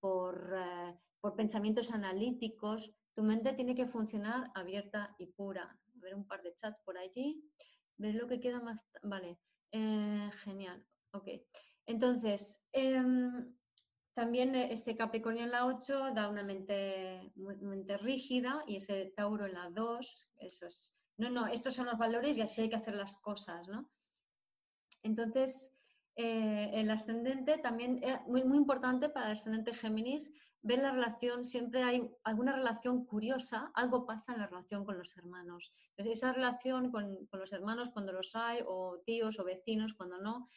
por, eh, por pensamientos analíticos. Tu mente tiene que funcionar abierta y pura. A ver un par de chats por allí. ¿Ves lo que queda más? Vale, eh, genial, ok. Entonces, em, también ese Capricornio en la 8 da una mente, mente rígida y ese Tauro en la 2, eso es, no, no, estos son los valores y así hay que hacer las cosas, ¿no? Entonces, eh, el ascendente también, es muy, muy importante para el ascendente Géminis, ver la relación, siempre hay alguna relación curiosa, algo pasa en la relación con los hermanos. Entonces, esa relación con, los hermanos cuando los hay, o tíos o vecinos cuando no,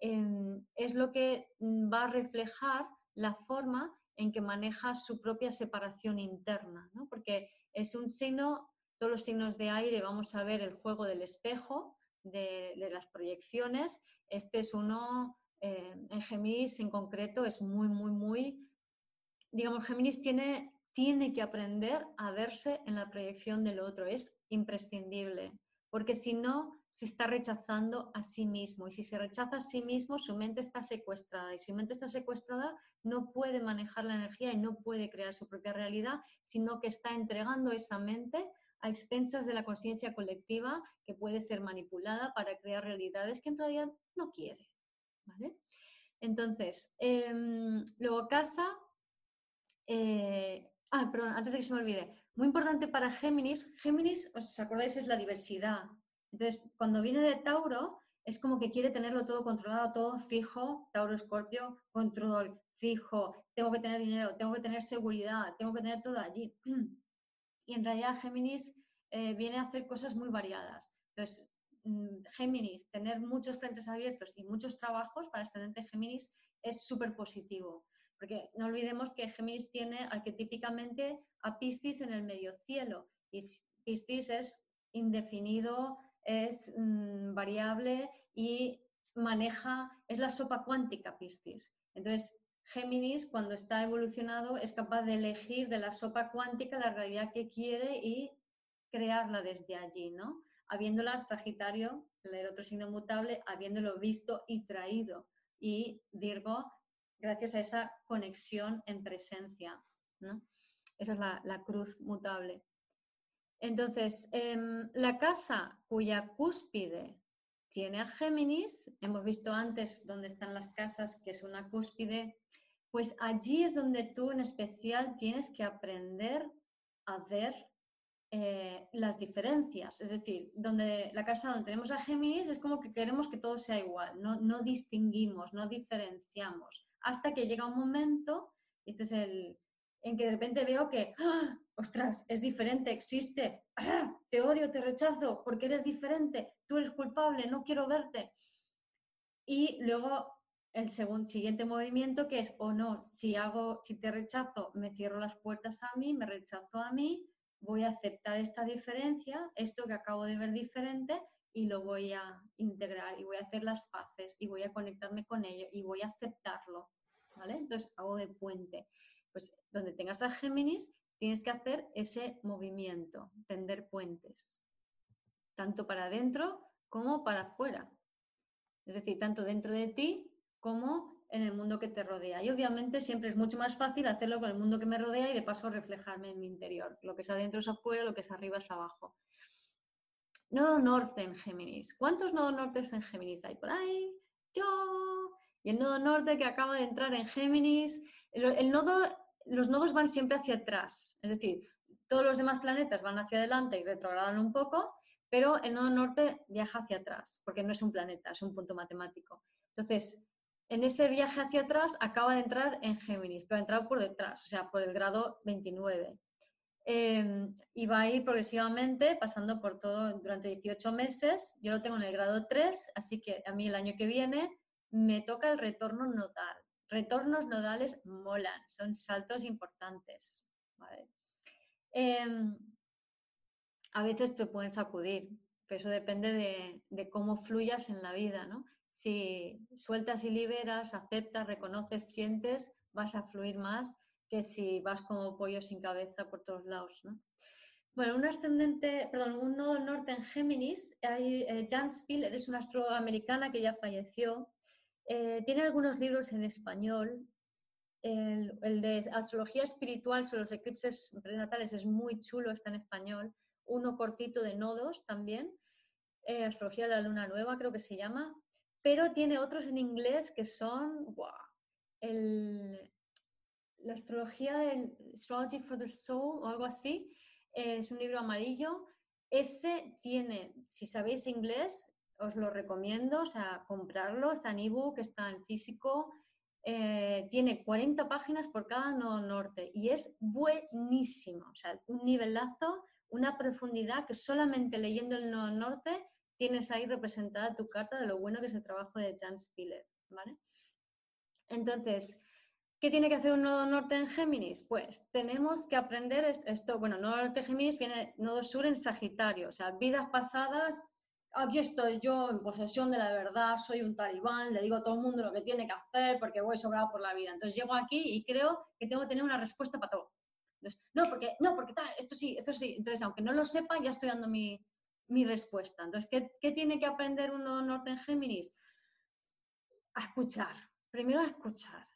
em, es lo que mm, va a reflejar la forma en que maneja su propia separación interna, ¿no? porque es un signo, todos los signos de aire, vamos a ver el juego del espejo, de, las proyecciones, este es uno, eh, en Géminis en concreto, es muy, muy, muy digamos, Géminis tiene, tiene que aprender a verse en la proyección del otro, es imprescindible, porque si no, se está rechazando a sí mismo y si se rechaza a sí mismo, su mente está secuestrada y si su mente está secuestrada, no puede manejar la energía y no puede crear su propia realidad, sino que está entregando esa mente a expensas de la conciencia colectiva que puede ser manipulada para crear realidades que en realidad no quiere. ¿vale? Entonces, em, luego casa. Eh, ah, perdón, antes de que se me olvide. Muy importante para Géminis. Géminis, os acordáis, es la diversidad. Entonces, cuando viene de Tauro, es como que quiere tenerlo todo controlado, todo fijo. Tauro, Escorpio, control, fijo. Tengo que tener dinero, tengo que tener seguridad, tengo que tener todo allí. Y en realidad Géminis eh, viene a hacer cosas muy variadas. Entonces, Mm, Géminis, tener muchos frentes abiertos y muchos trabajos para ascendente Géminis es súper positivo. Porque no olvidemos que Géminis tiene arquetípicamente a Piscis en el medio cielo. Y Piscis es indefinido, es mm, variable y maneja, es la sopa cuántica Piscis. Entonces, Géminis, cuando está evolucionado, es capaz de elegir de la sopa cuántica la realidad que quiere y crearla desde allí, ¿no? habiéndola Sagitario, el otro signo mutable, habiéndolo visto y traído. Y Virgo, gracias a esa conexión en presencia. ¿no? Esa es la, cruz mutable. Entonces, em, la casa cuya cúspide tiene a Géminis, hemos visto antes dónde están las casas, que es una cúspide, pues allí es donde tú en especial tienes que aprender a ver eh, las diferencias. Es decir, donde la casa donde tenemos a Géminis es como que queremos que todo sea igual, no, no distinguimos, no diferenciamos, hasta que llega un momento, este es el, en que de repente veo que, ¡ah! ostras, es diferente, existe, ¡ah! te odio, te rechazo, porque eres diferente, tú eres culpable, no quiero verte. Y luego el segundo, siguiente movimiento que es, o no, si hago, si te rechazo, me cierro las puertas a mí, me rechazo a mí, voy a aceptar esta diferencia, esto que acabo de ver diferente, y lo voy a integrar y voy a hacer las paces y voy a conectarme con ello y voy a aceptarlo. ¿Vale? Entonces hago de puente. Pues donde tengas a Géminis, tienes que hacer ese movimiento, tender puentes, tanto para adentro como para afuera. Es decir, tanto dentro de ti como en el mundo que te rodea. Y obviamente siempre es mucho más fácil hacerlo con el mundo que me rodea y de paso reflejarme en mi interior. Lo que es adentro es afuera, lo que es arriba es abajo. Nodo norte en Géminis. ¿Cuántos nodos nortes en Géminis hay por ahí? Yo. Y el nodo norte que acaba de entrar en Géminis. El, nodo, los nodos van siempre hacia atrás. Es decir, todos los demás planetas van hacia adelante y retrogradan un poco, pero el nodo norte viaja hacia atrás, porque no es un planeta, es un punto matemático. Entonces, en ese viaje hacia atrás acaba de entrar en Géminis, pero ha entrado por detrás, o sea, por el grado 29. Em, y va a ir progresivamente pasando por todo durante 18 meses. Yo lo tengo en el grado 3, así que a mí el año que viene me toca el retorno nodal. Retornos nodales molan, son saltos importantes. Em, a veces te pueden sacudir, pero eso depende de, de cómo fluyas en la vida, ¿no? si sueltas y liberas, aceptas, reconoces, sientes, vas a fluir más que si vas como pollo sin cabeza por todos lados. Bueno, un ascendente, perdón, un nodo norte en Géminis, hay, eh, Jan Spiller es una astróloga americana que ya falleció. Eh, tiene algunos libros en español. El, el, de astrología espiritual sobre los eclipses prenatales es muy chulo, está en español. Uno cortito de nodos también. Eh, astrología de la luna nueva creo que se llama pero tiene otros en inglés que son, wow, la astrología del Astrology for the Soul o algo así, es un libro amarillo. Ese tiene, si sabéis inglés, os lo recomiendo, o sea, comprarlo, está en ebook, está en físico, eh, tiene 40 páginas por cada nodo norte y es buenísimo, o sea, un nivelazo, una profundidad que solamente leyendo el nodo norte tienes ahí representada tu carta de lo bueno que es el trabajo de Jan Spiller, ¿vale? Entonces, ¿qué tiene que hacer un nodo norte en Géminis? Pues tenemos que aprender esto, bueno, nodo norte en Géminis viene nodo sur en Sagitario, o sea, vidas pasadas, aquí estoy yo en posesión de la verdad, soy un talibán, le digo a todo el mundo lo que tiene que hacer porque voy sobrado por la vida. Entonces llego aquí y creo que tengo que tener una respuesta para todo. no, porque, no, porque tal, esto sí, esto sí. Entonces, aunque no lo sepa, ya estoy dando mi, respuesta. Entonces, ¿qué, tiene que aprender uno norte en Géminis? A escuchar. Primero a escuchar.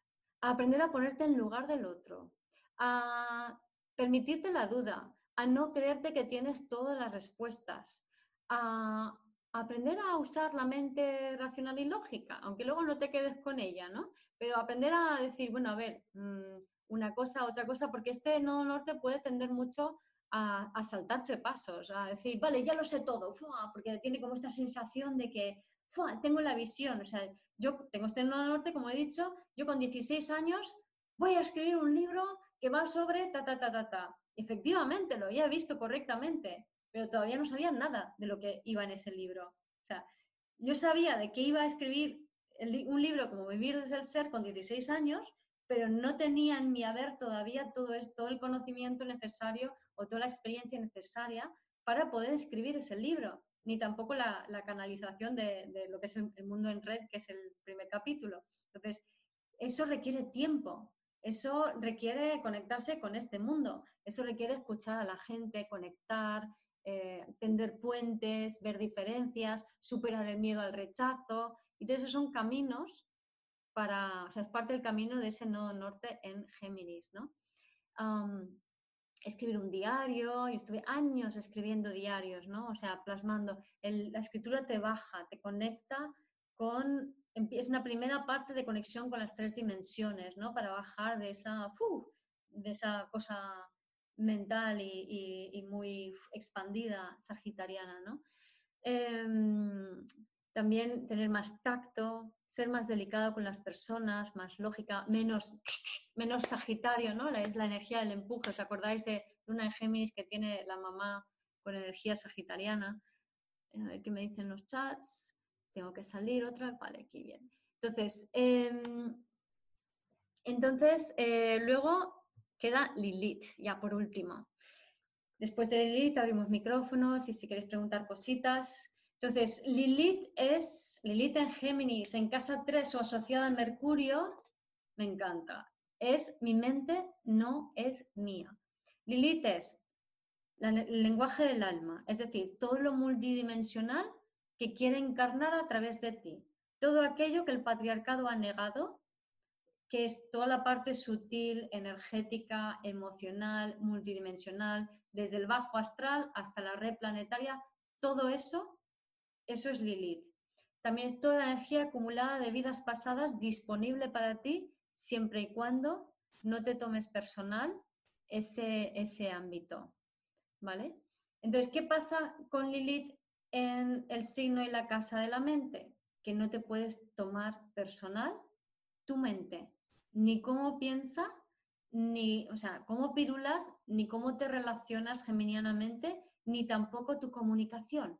A aprender a ponerte en lugar del otro. A permitirte la duda. A no creerte que tienes todas las respuestas. A aprender a usar la mente racional y lógica, aunque luego no te quedes con ella, ¿no? Pero aprender a decir, bueno, a ver, mm, una cosa, otra cosa, porque este no norte puede tender mucho a, saltarse pasos, a decir, vale, ya lo sé todo, porque tiene como esta sensación de que tengo la visión. O sea, yo tengo este norte, como he dicho, yo con 16 años voy a escribir un libro que va sobre ta, ta, ta, ta, ta. Efectivamente, lo había visto correctamente, pero todavía no sabía nada de lo que iba en ese libro. O sea, yo sabía de qué iba a escribir un libro como Vivir desde el Ser con 16 años, pero no tenía en mi haber todavía todo, todo el conocimiento necesario o toda la experiencia necesaria para poder escribir ese libro, ni tampoco la, canalización de, lo que es el, mundo en red, que es el primer capítulo. Entonces, eso requiere tiempo, eso requiere conectarse con este mundo, eso requiere escuchar a la gente, conectar, eh, tender puentes, ver diferencias, superar el miedo al rechazo. Y todos esos son caminos para, o sea, es parte del camino de ese nodo norte en Géminis, ¿no? Escribir un diario, yo estuve años escribiendo diarios, ¿no? O sea, plasmando. la escritura te baja, te conecta con, es una primera parte de conexión con las tres dimensiones, ¿no? Para bajar de esa, de esa cosa mental y, muy expandida sagitariana, ¿no? Em, también tener más tacto, ser más delicado con las personas, más lógica, menos, menos sagitario, ¿no? Es la energía del empuje. ¿Os acordáis de Luna en Géminis que tiene la mamá con energía sagitariana? A ver qué me dicen los chats. Tengo que salir otra. Vale, aquí bien. Entonces, em, entonces eh, luego queda Lilith, ya por último. Después de Lilith abrimos micrófonos y si queréis preguntar cositas. Entonces, Lilith es, Lilith en Géminis, en casa 3 o asociada a Mercurio, me encanta. Es mi mente, no es mía. Lilith es el lenguaje del alma, es decir, todo lo multidimensional que quiere encarnar a través de ti. Todo aquello que el patriarcado ha negado que es toda la parte sutil, energética, emocional, multidimensional, desde el bajo astral hasta la red planetaria, todo eso, eso es Lilith. También es toda la energía acumulada de vidas pasadas disponible para ti siempre y cuando no te tomes personal ese, ese ámbito. ¿Vale? Entonces, ¿qué pasa con Lilith en el signo y la casa de la mente? Que no te puedes tomar personal tu mente ni cómo piensa, ni, o sea, cómo pirulas, ni cómo te relacionas geminianamente, ni tampoco tu comunicación.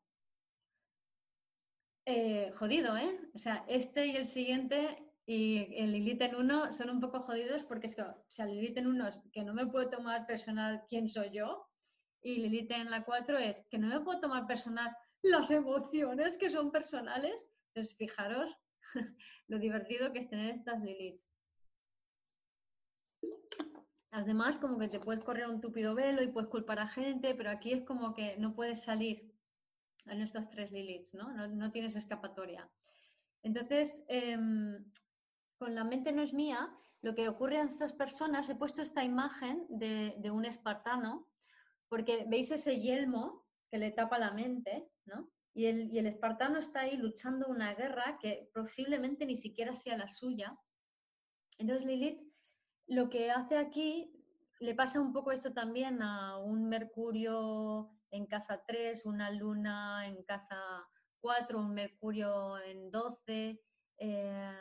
Eh, jodido, ¿eh? O sea, este y el siguiente y el Lilith en uno son un poco jodidos porque es que, o sea, Lilith en uno es que no me puedo tomar personal quién soy yo y Lilith en la 4 es que no me puedo tomar personal las emociones que son personales. Entonces, fijaros lo divertido que es tener estas Liliths. Las demás como que te puedes correr un tupido velo y puedes culpar a gente, pero aquí es como que no puedes salir en estos tres Liliths, ¿no? No, tienes escapatoria. Entonces, em, con la mente no es mía, lo que ocurre a estas personas, he puesto esta imagen de, un espartano, porque veis ese yelmo que le tapa la mente, ¿no? Y el, y el espartano está ahí luchando una guerra que posiblemente ni siquiera sea la suya. Entonces Lilith lo que hace aquí, le pasa un poco esto también a un Mercurio en casa 3, una Luna en casa 4, un Mercurio en 12, eh,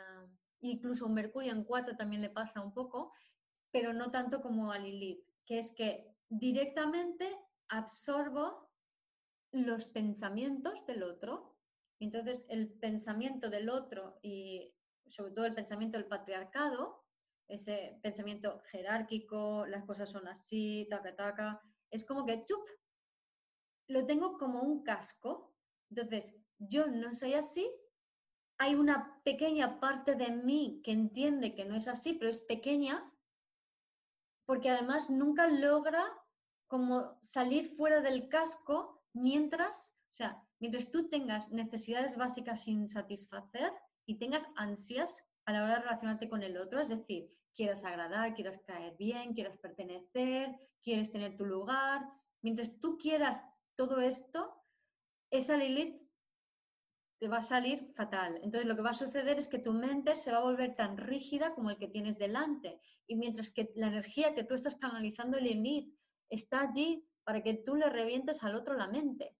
incluso un Mercurio en 4 también le pasa un poco, pero no tanto como a Lilith, que es que directamente absorbo los pensamientos del otro. Entonces, el pensamiento del otro y sobre todo el pensamiento del patriarcado ese pensamiento jerárquico, las cosas son así, taca, taca, es como que chup, lo tengo como un casco. Entonces, yo no soy así, hay una pequeña parte de mí que entiende que no es así, pero es pequeña, porque además nunca logra como salir fuera del casco mientras, o sea, mientras tú tengas necesidades básicas sin satisfacer y tengas ansias a la hora de relacionarte con el otro, es decir, quieras agradar, quieras caer bien, quieras pertenecer, quieres tener tu lugar, mientras tú quieras todo esto, esa Lilith te va a salir fatal. Entonces lo que va a suceder es que tu mente se va a volver tan rígida como el que tienes delante. Y mientras que la energía que tú estás canalizando, Lilith, está allí para que tú le revientes al otro la mente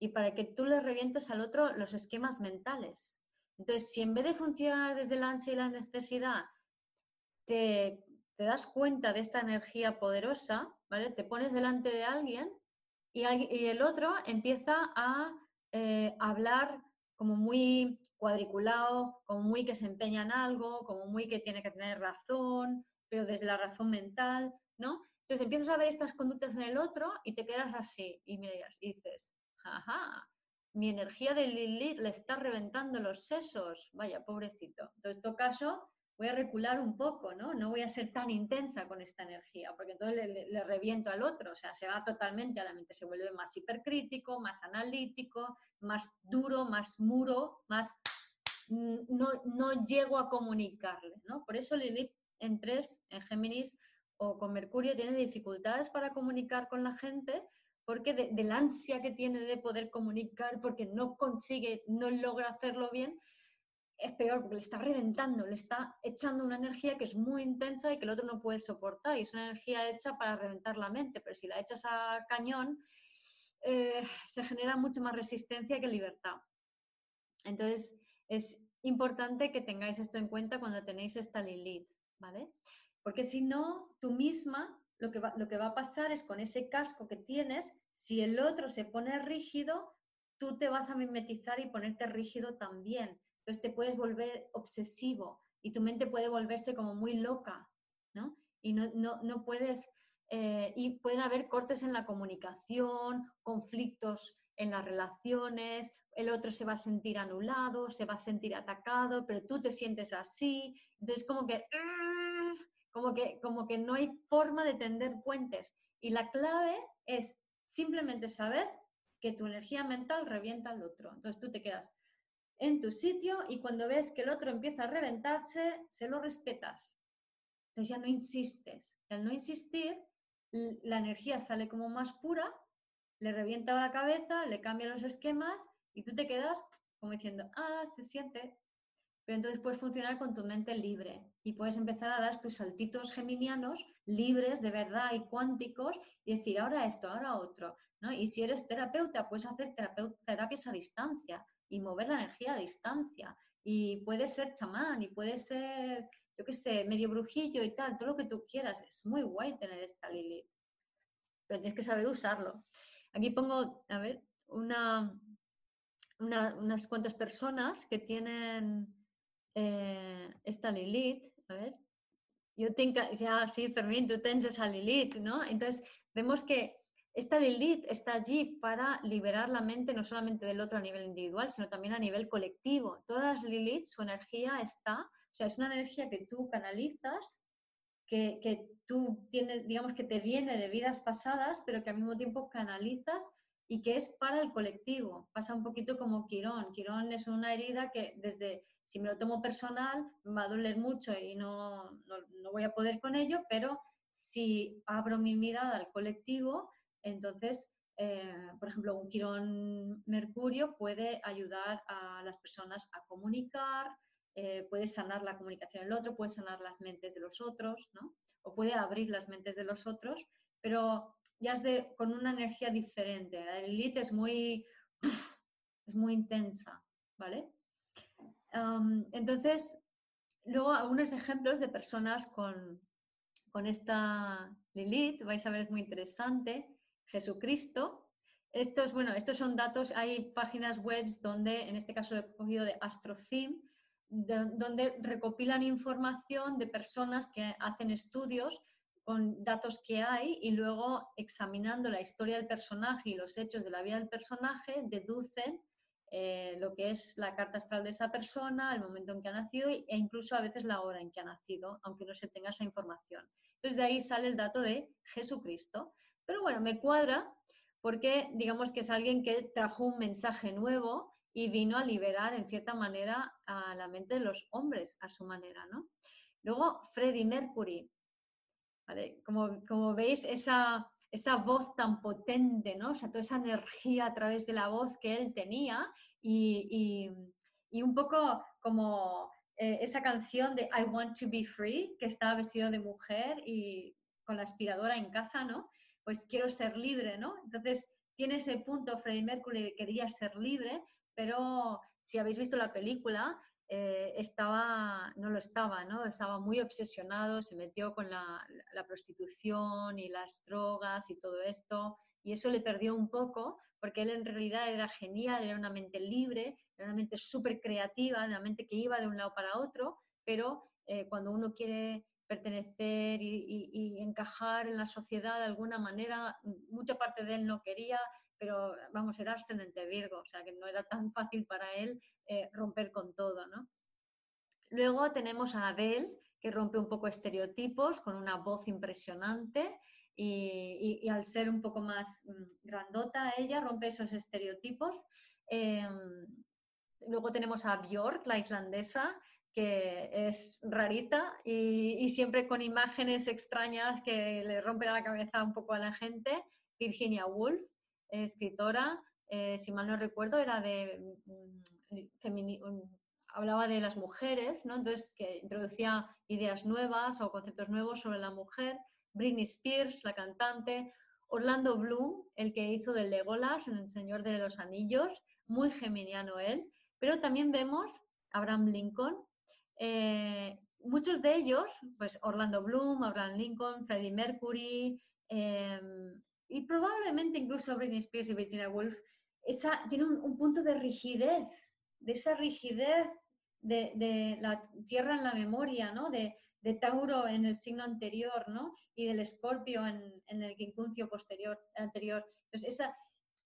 y para que tú le revientes al otro los esquemas mentales. Entonces, si en vez de funcionar desde la ansia y la necesidad, te, das cuenta de esta energía poderosa, ¿vale? Te pones delante de alguien y, el otro empieza a eh, hablar como muy cuadriculado, como muy que se empeña en algo, como muy que tiene que tener razón, pero desde la razón mental, ¿no? Entonces empiezas a ver estas conductas en el otro y te quedas así y miras y dices, ajá, mi energía de Lilith le está reventando los sesos, vaya, pobrecito. Entonces, en todo caso, voy a recular un poco, ¿no? No voy a ser tan intensa con esta energía, porque entonces le, reviento al otro, o sea, se va totalmente a la mente, se vuelve más hipercrítico, más analítico, más duro, más muro, más... No, no llego a comunicarle, ¿no? Por eso Lilith en tres, en Géminis o con Mercurio, tiene dificultades para comunicar con la gente porque de, del ansia que tiene de poder comunicar, porque no consigue, no logra hacerlo bien, es peor, porque le está reventando, le está echando una energía que es muy intensa y que el otro no puede soportar. Y es una energía hecha para reventar la mente, pero si la echas a cañón, eh, se genera mucha más resistencia que libertad. Entonces, es importante que tengáis esto en cuenta cuando tenéis esta Lilith, ¿vale? Porque si no, tú misma lo que, va, lo que va a pasar es con ese casco que tienes, si el otro se pone rígido, tú te vas a mimetizar y ponerte rígido también. Entonces te puedes volver obsesivo y tu mente puede volverse como muy loca, ¿no? Y no, no, no puedes, eh, y pueden haber cortes en la comunicación, conflictos en las relaciones, el otro se va a sentir anulado, se va a sentir atacado, pero tú te sientes así, entonces como que como que, como que no hay forma de tender puentes. Y la clave es simplemente saber que tu energía mental revienta al otro. Entonces tú te quedas en tu sitio y cuando ves que el otro empieza a reventarse, se lo respetas. Entonces ya no insistes. al no insistir, la energía sale como más pura, le revienta la cabeza, le cambia los esquemas y tú te quedas como diciendo, ah, se siente, pero entonces puedes funcionar con tu mente libre y puedes empezar a dar tus saltitos geminianos libres de verdad y cuánticos y decir ahora esto, ahora otro. ¿no? Y si eres terapeuta, puedes hacer terapias a distancia y mover la energía a distancia. Y puedes ser chamán y puedes ser, yo qué sé, medio brujillo y tal, todo lo que tú quieras. Es muy guay tener esta Lili. Pero tienes que saber usarlo. Aquí pongo, a ver, una, unas cuantas personas que tienen eh, esta Lilith, a ver, yo tengo, ya, sí, Fermín, tú tienes esa Lilith, ¿no? Entonces, vemos que esta Lilith está allí para liberar la mente no solamente del otro a nivel individual, sino también a nivel colectivo. Todas Lilith, su energía está, o sea, es una energía que tú canalizas, que, que tú tienes, digamos que te viene de vidas pasadas, pero que al mismo tiempo canalizas y que es para el colectivo. Pasa un poquito como Quirón. Quirón es una herida que desde si me lo tomo personal, me va a doler mucho y no, no, voy a poder con ello, pero si abro mi mirada al colectivo, entonces, eh, por ejemplo, un quirón mercurio puede ayudar a las personas a comunicar, eh, puede sanar la comunicación del otro, puede sanar las mentes de los otros, ¿no? O puede abrir las mentes de los otros, pero ya es de, con una energía diferente. La elite es muy, es muy intensa, ¿vale? entonces, luego algunos ejemplos de personas con, con esta Lilith, vais a ver, es muy interesante. Jesucristo. Estos, bueno, estos son datos, hay páginas web donde, en este caso lo he cogido de AstroTheme, donde recopilan información de personas que hacen estudios con datos que hay y luego examinando la historia del personaje y los hechos de la vida del personaje, deducen eh, lo que es la carta astral de esa persona, el momento en que ha nacido e incluso a veces la hora en que ha nacido, aunque no se tenga esa información. Entonces de ahí sale el dato de Jesucristo. Pero bueno, me cuadra porque digamos que es alguien que trajo un mensaje nuevo y vino a liberar en cierta manera a la mente de los hombres a su manera, ¿no? Luego, Freddie Mercury. Como, como veis, esa, esa voz tan potente, ¿no? O sea, toda esa energía a través de la voz que él tenía y, y, un poco como eh, esa canción de I Want to Be Free, que estaba vestido de mujer y con la aspiradora en casa, ¿no? Pues quiero ser libre, ¿no? Entonces, tiene ese punto, Freddie Mercury quería ser libre, pero si habéis visto la película, eh, estaba, no lo estaba, ¿no? Estaba muy obsesionado, se metió con la, prostitución y las drogas y todo esto, y eso le perdió un poco, porque él en realidad era genial, era una mente libre, era una mente súper creativa, una mente que iba de un lado para otro, pero eh, cuando uno quiere pertenecer y, y, encajar en la sociedad de alguna manera, mucha parte de él no quería, pero vamos, era ascendente Virgo, o sea que no era tan fácil para él eh, romper con todo, ¿no? Luego tenemos a Adele, que rompe un poco estereotipos con una voz impresionante y, al ser un poco más mm, grandota ella rompe esos estereotipos. Em, luego tenemos a Björk, la islandesa, que es rarita y, siempre con imágenes extrañas que le rompen la cabeza un poco a la gente. Virginia Woolf, escritora, eh, si mal no recuerdo, era de mm, hablaba de las mujeres, ¿no? Entonces que introducía ideas nuevas o conceptos nuevos sobre la mujer. Britney Spears, la cantante, Orlando Bloom, el que hizo de Legolas en El Señor de los Anillos, muy geminiano él, pero también vemos Abraham Lincoln. Eh, muchos de ellos, pues Orlando Bloom, Abraham Lincoln, Freddie Mercury, em, y probablemente incluso Britney Spears y Virginia Woolf, esa, tiene un, punto de rigidez, de esa rigidez de, la Tierra en la memoria, ¿no? De, Tauro en el signo anterior, ¿no? Y del Escorpio en, el quincuncio posterior, anterior. Entonces, esa,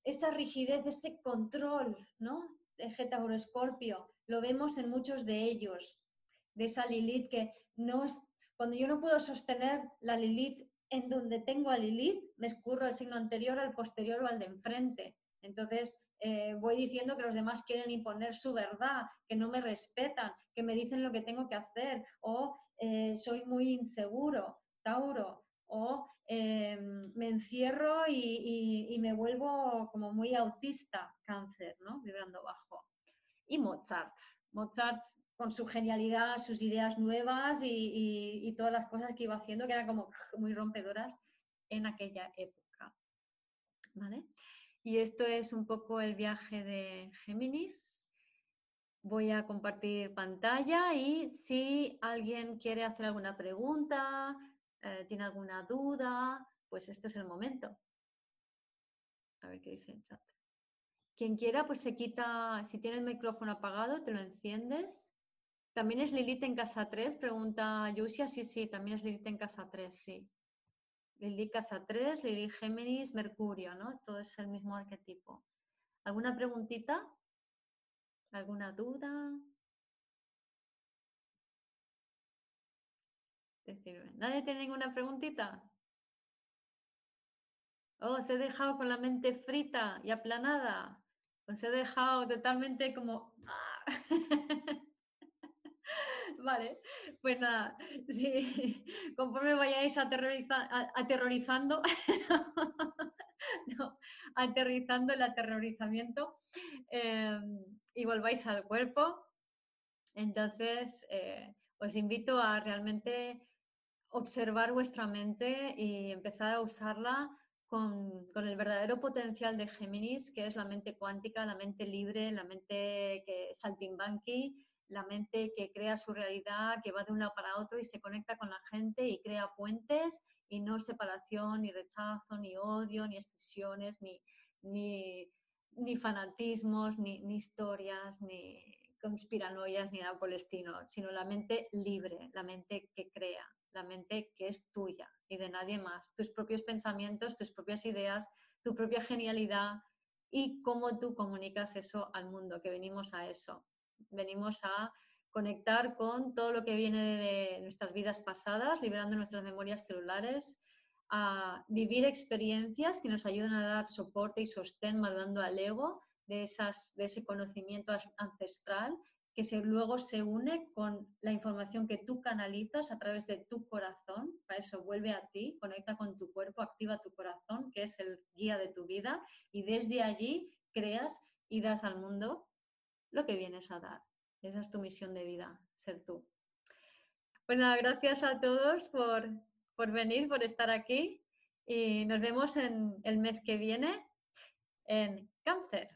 esa rigidez, ese control, ¿no? De Tauro Escorpio, lo vemos en muchos de ellos, de esa Lilith que no es, cuando yo no puedo sostener la Lilith en donde tengo a Lilith, me escurro el signo anterior al posterior o al de enfrente. Entonces, eh, voy diciendo que los demás quieren imponer su verdad, que no me respetan, que me dicen lo que tengo que hacer, o eh, soy muy inseguro, Tauro, o eh, me encierro y, y, me vuelvo como muy autista, cáncer, ¿no? Vibrando bajo. Y Mozart. Mozart con su genialidad, sus ideas nuevas y, todas las cosas que iba haciendo, que eran como muy rompedoras en aquella época. ¿Vale? Y esto es un poco el viaje de Géminis. Voy a compartir pantalla y si alguien quiere hacer alguna pregunta, eh, tiene alguna duda, pues este es el momento. A ver qué dice el chat. Quien quiera, pues se quita, si tiene el micrófono apagado, te lo enciendes ¿También es Lilith en casa 3? Pregunta Yusia. Sí, sí, también es Lilith en casa 3, sí. Lilith casa 3, Lilith Géminis, Mercurio, ¿no? Todo es el mismo arquetipo. ¿Alguna preguntita? ¿Alguna duda? ¿Nadie tiene ninguna preguntita? Oh, os he dejado con la mente frita y aplanada. Os he dejado totalmente como... Vale, pues nada, conforme vayáis aterrorizando, aterrizando el aterrorizamiento em, y volváis al cuerpo, entonces eh, os invito a realmente observar vuestra mente y empezar a usarla con, con, el verdadero potencial de Géminis, que es la mente cuántica, la mente libre, la mente que saltimbanqui, la mente que crea su realidad, que va de un lado para otro y se conecta con la gente y crea puentes y no separación, ni rechazo, ni odio, ni excisiones, ni, ni, fanatismos, ni, ni, historias, ni conspiranoias, ni nada por sino la mente libre, la mente que crea, la mente que es tuya y de nadie más. Tus propios pensamientos, tus propias ideas, tu propia genialidad y cómo tú comunicas eso al mundo, que venimos a eso. Venimos a conectar con todo lo que viene de nuestras vidas pasadas, liberando nuestras memorias celulares, a vivir experiencias que nos ayuden a dar soporte y sostén, madurando al ego de, esas, de ese conocimiento ancestral que luego se une con la información que tú canalizas a través de tu corazón. Para eso vuelve a ti, conecta con tu cuerpo, activa tu corazón, que es el guía de tu vida, y desde allí creas y das al mundo lo que vienes a dar. Esa es tu misión de vida, ser tú. Bueno, pues gracias a todos por, por venir, por estar aquí y nos vemos en el mes que viene en cáncer,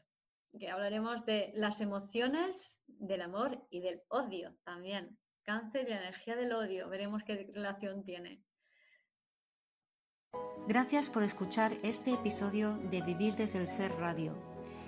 que hablaremos de las emociones, del amor y del odio también. Cáncer y la energía del odio, veremos qué relación tiene. Gracias por escuchar este episodio de Vivir desde el Ser Radio.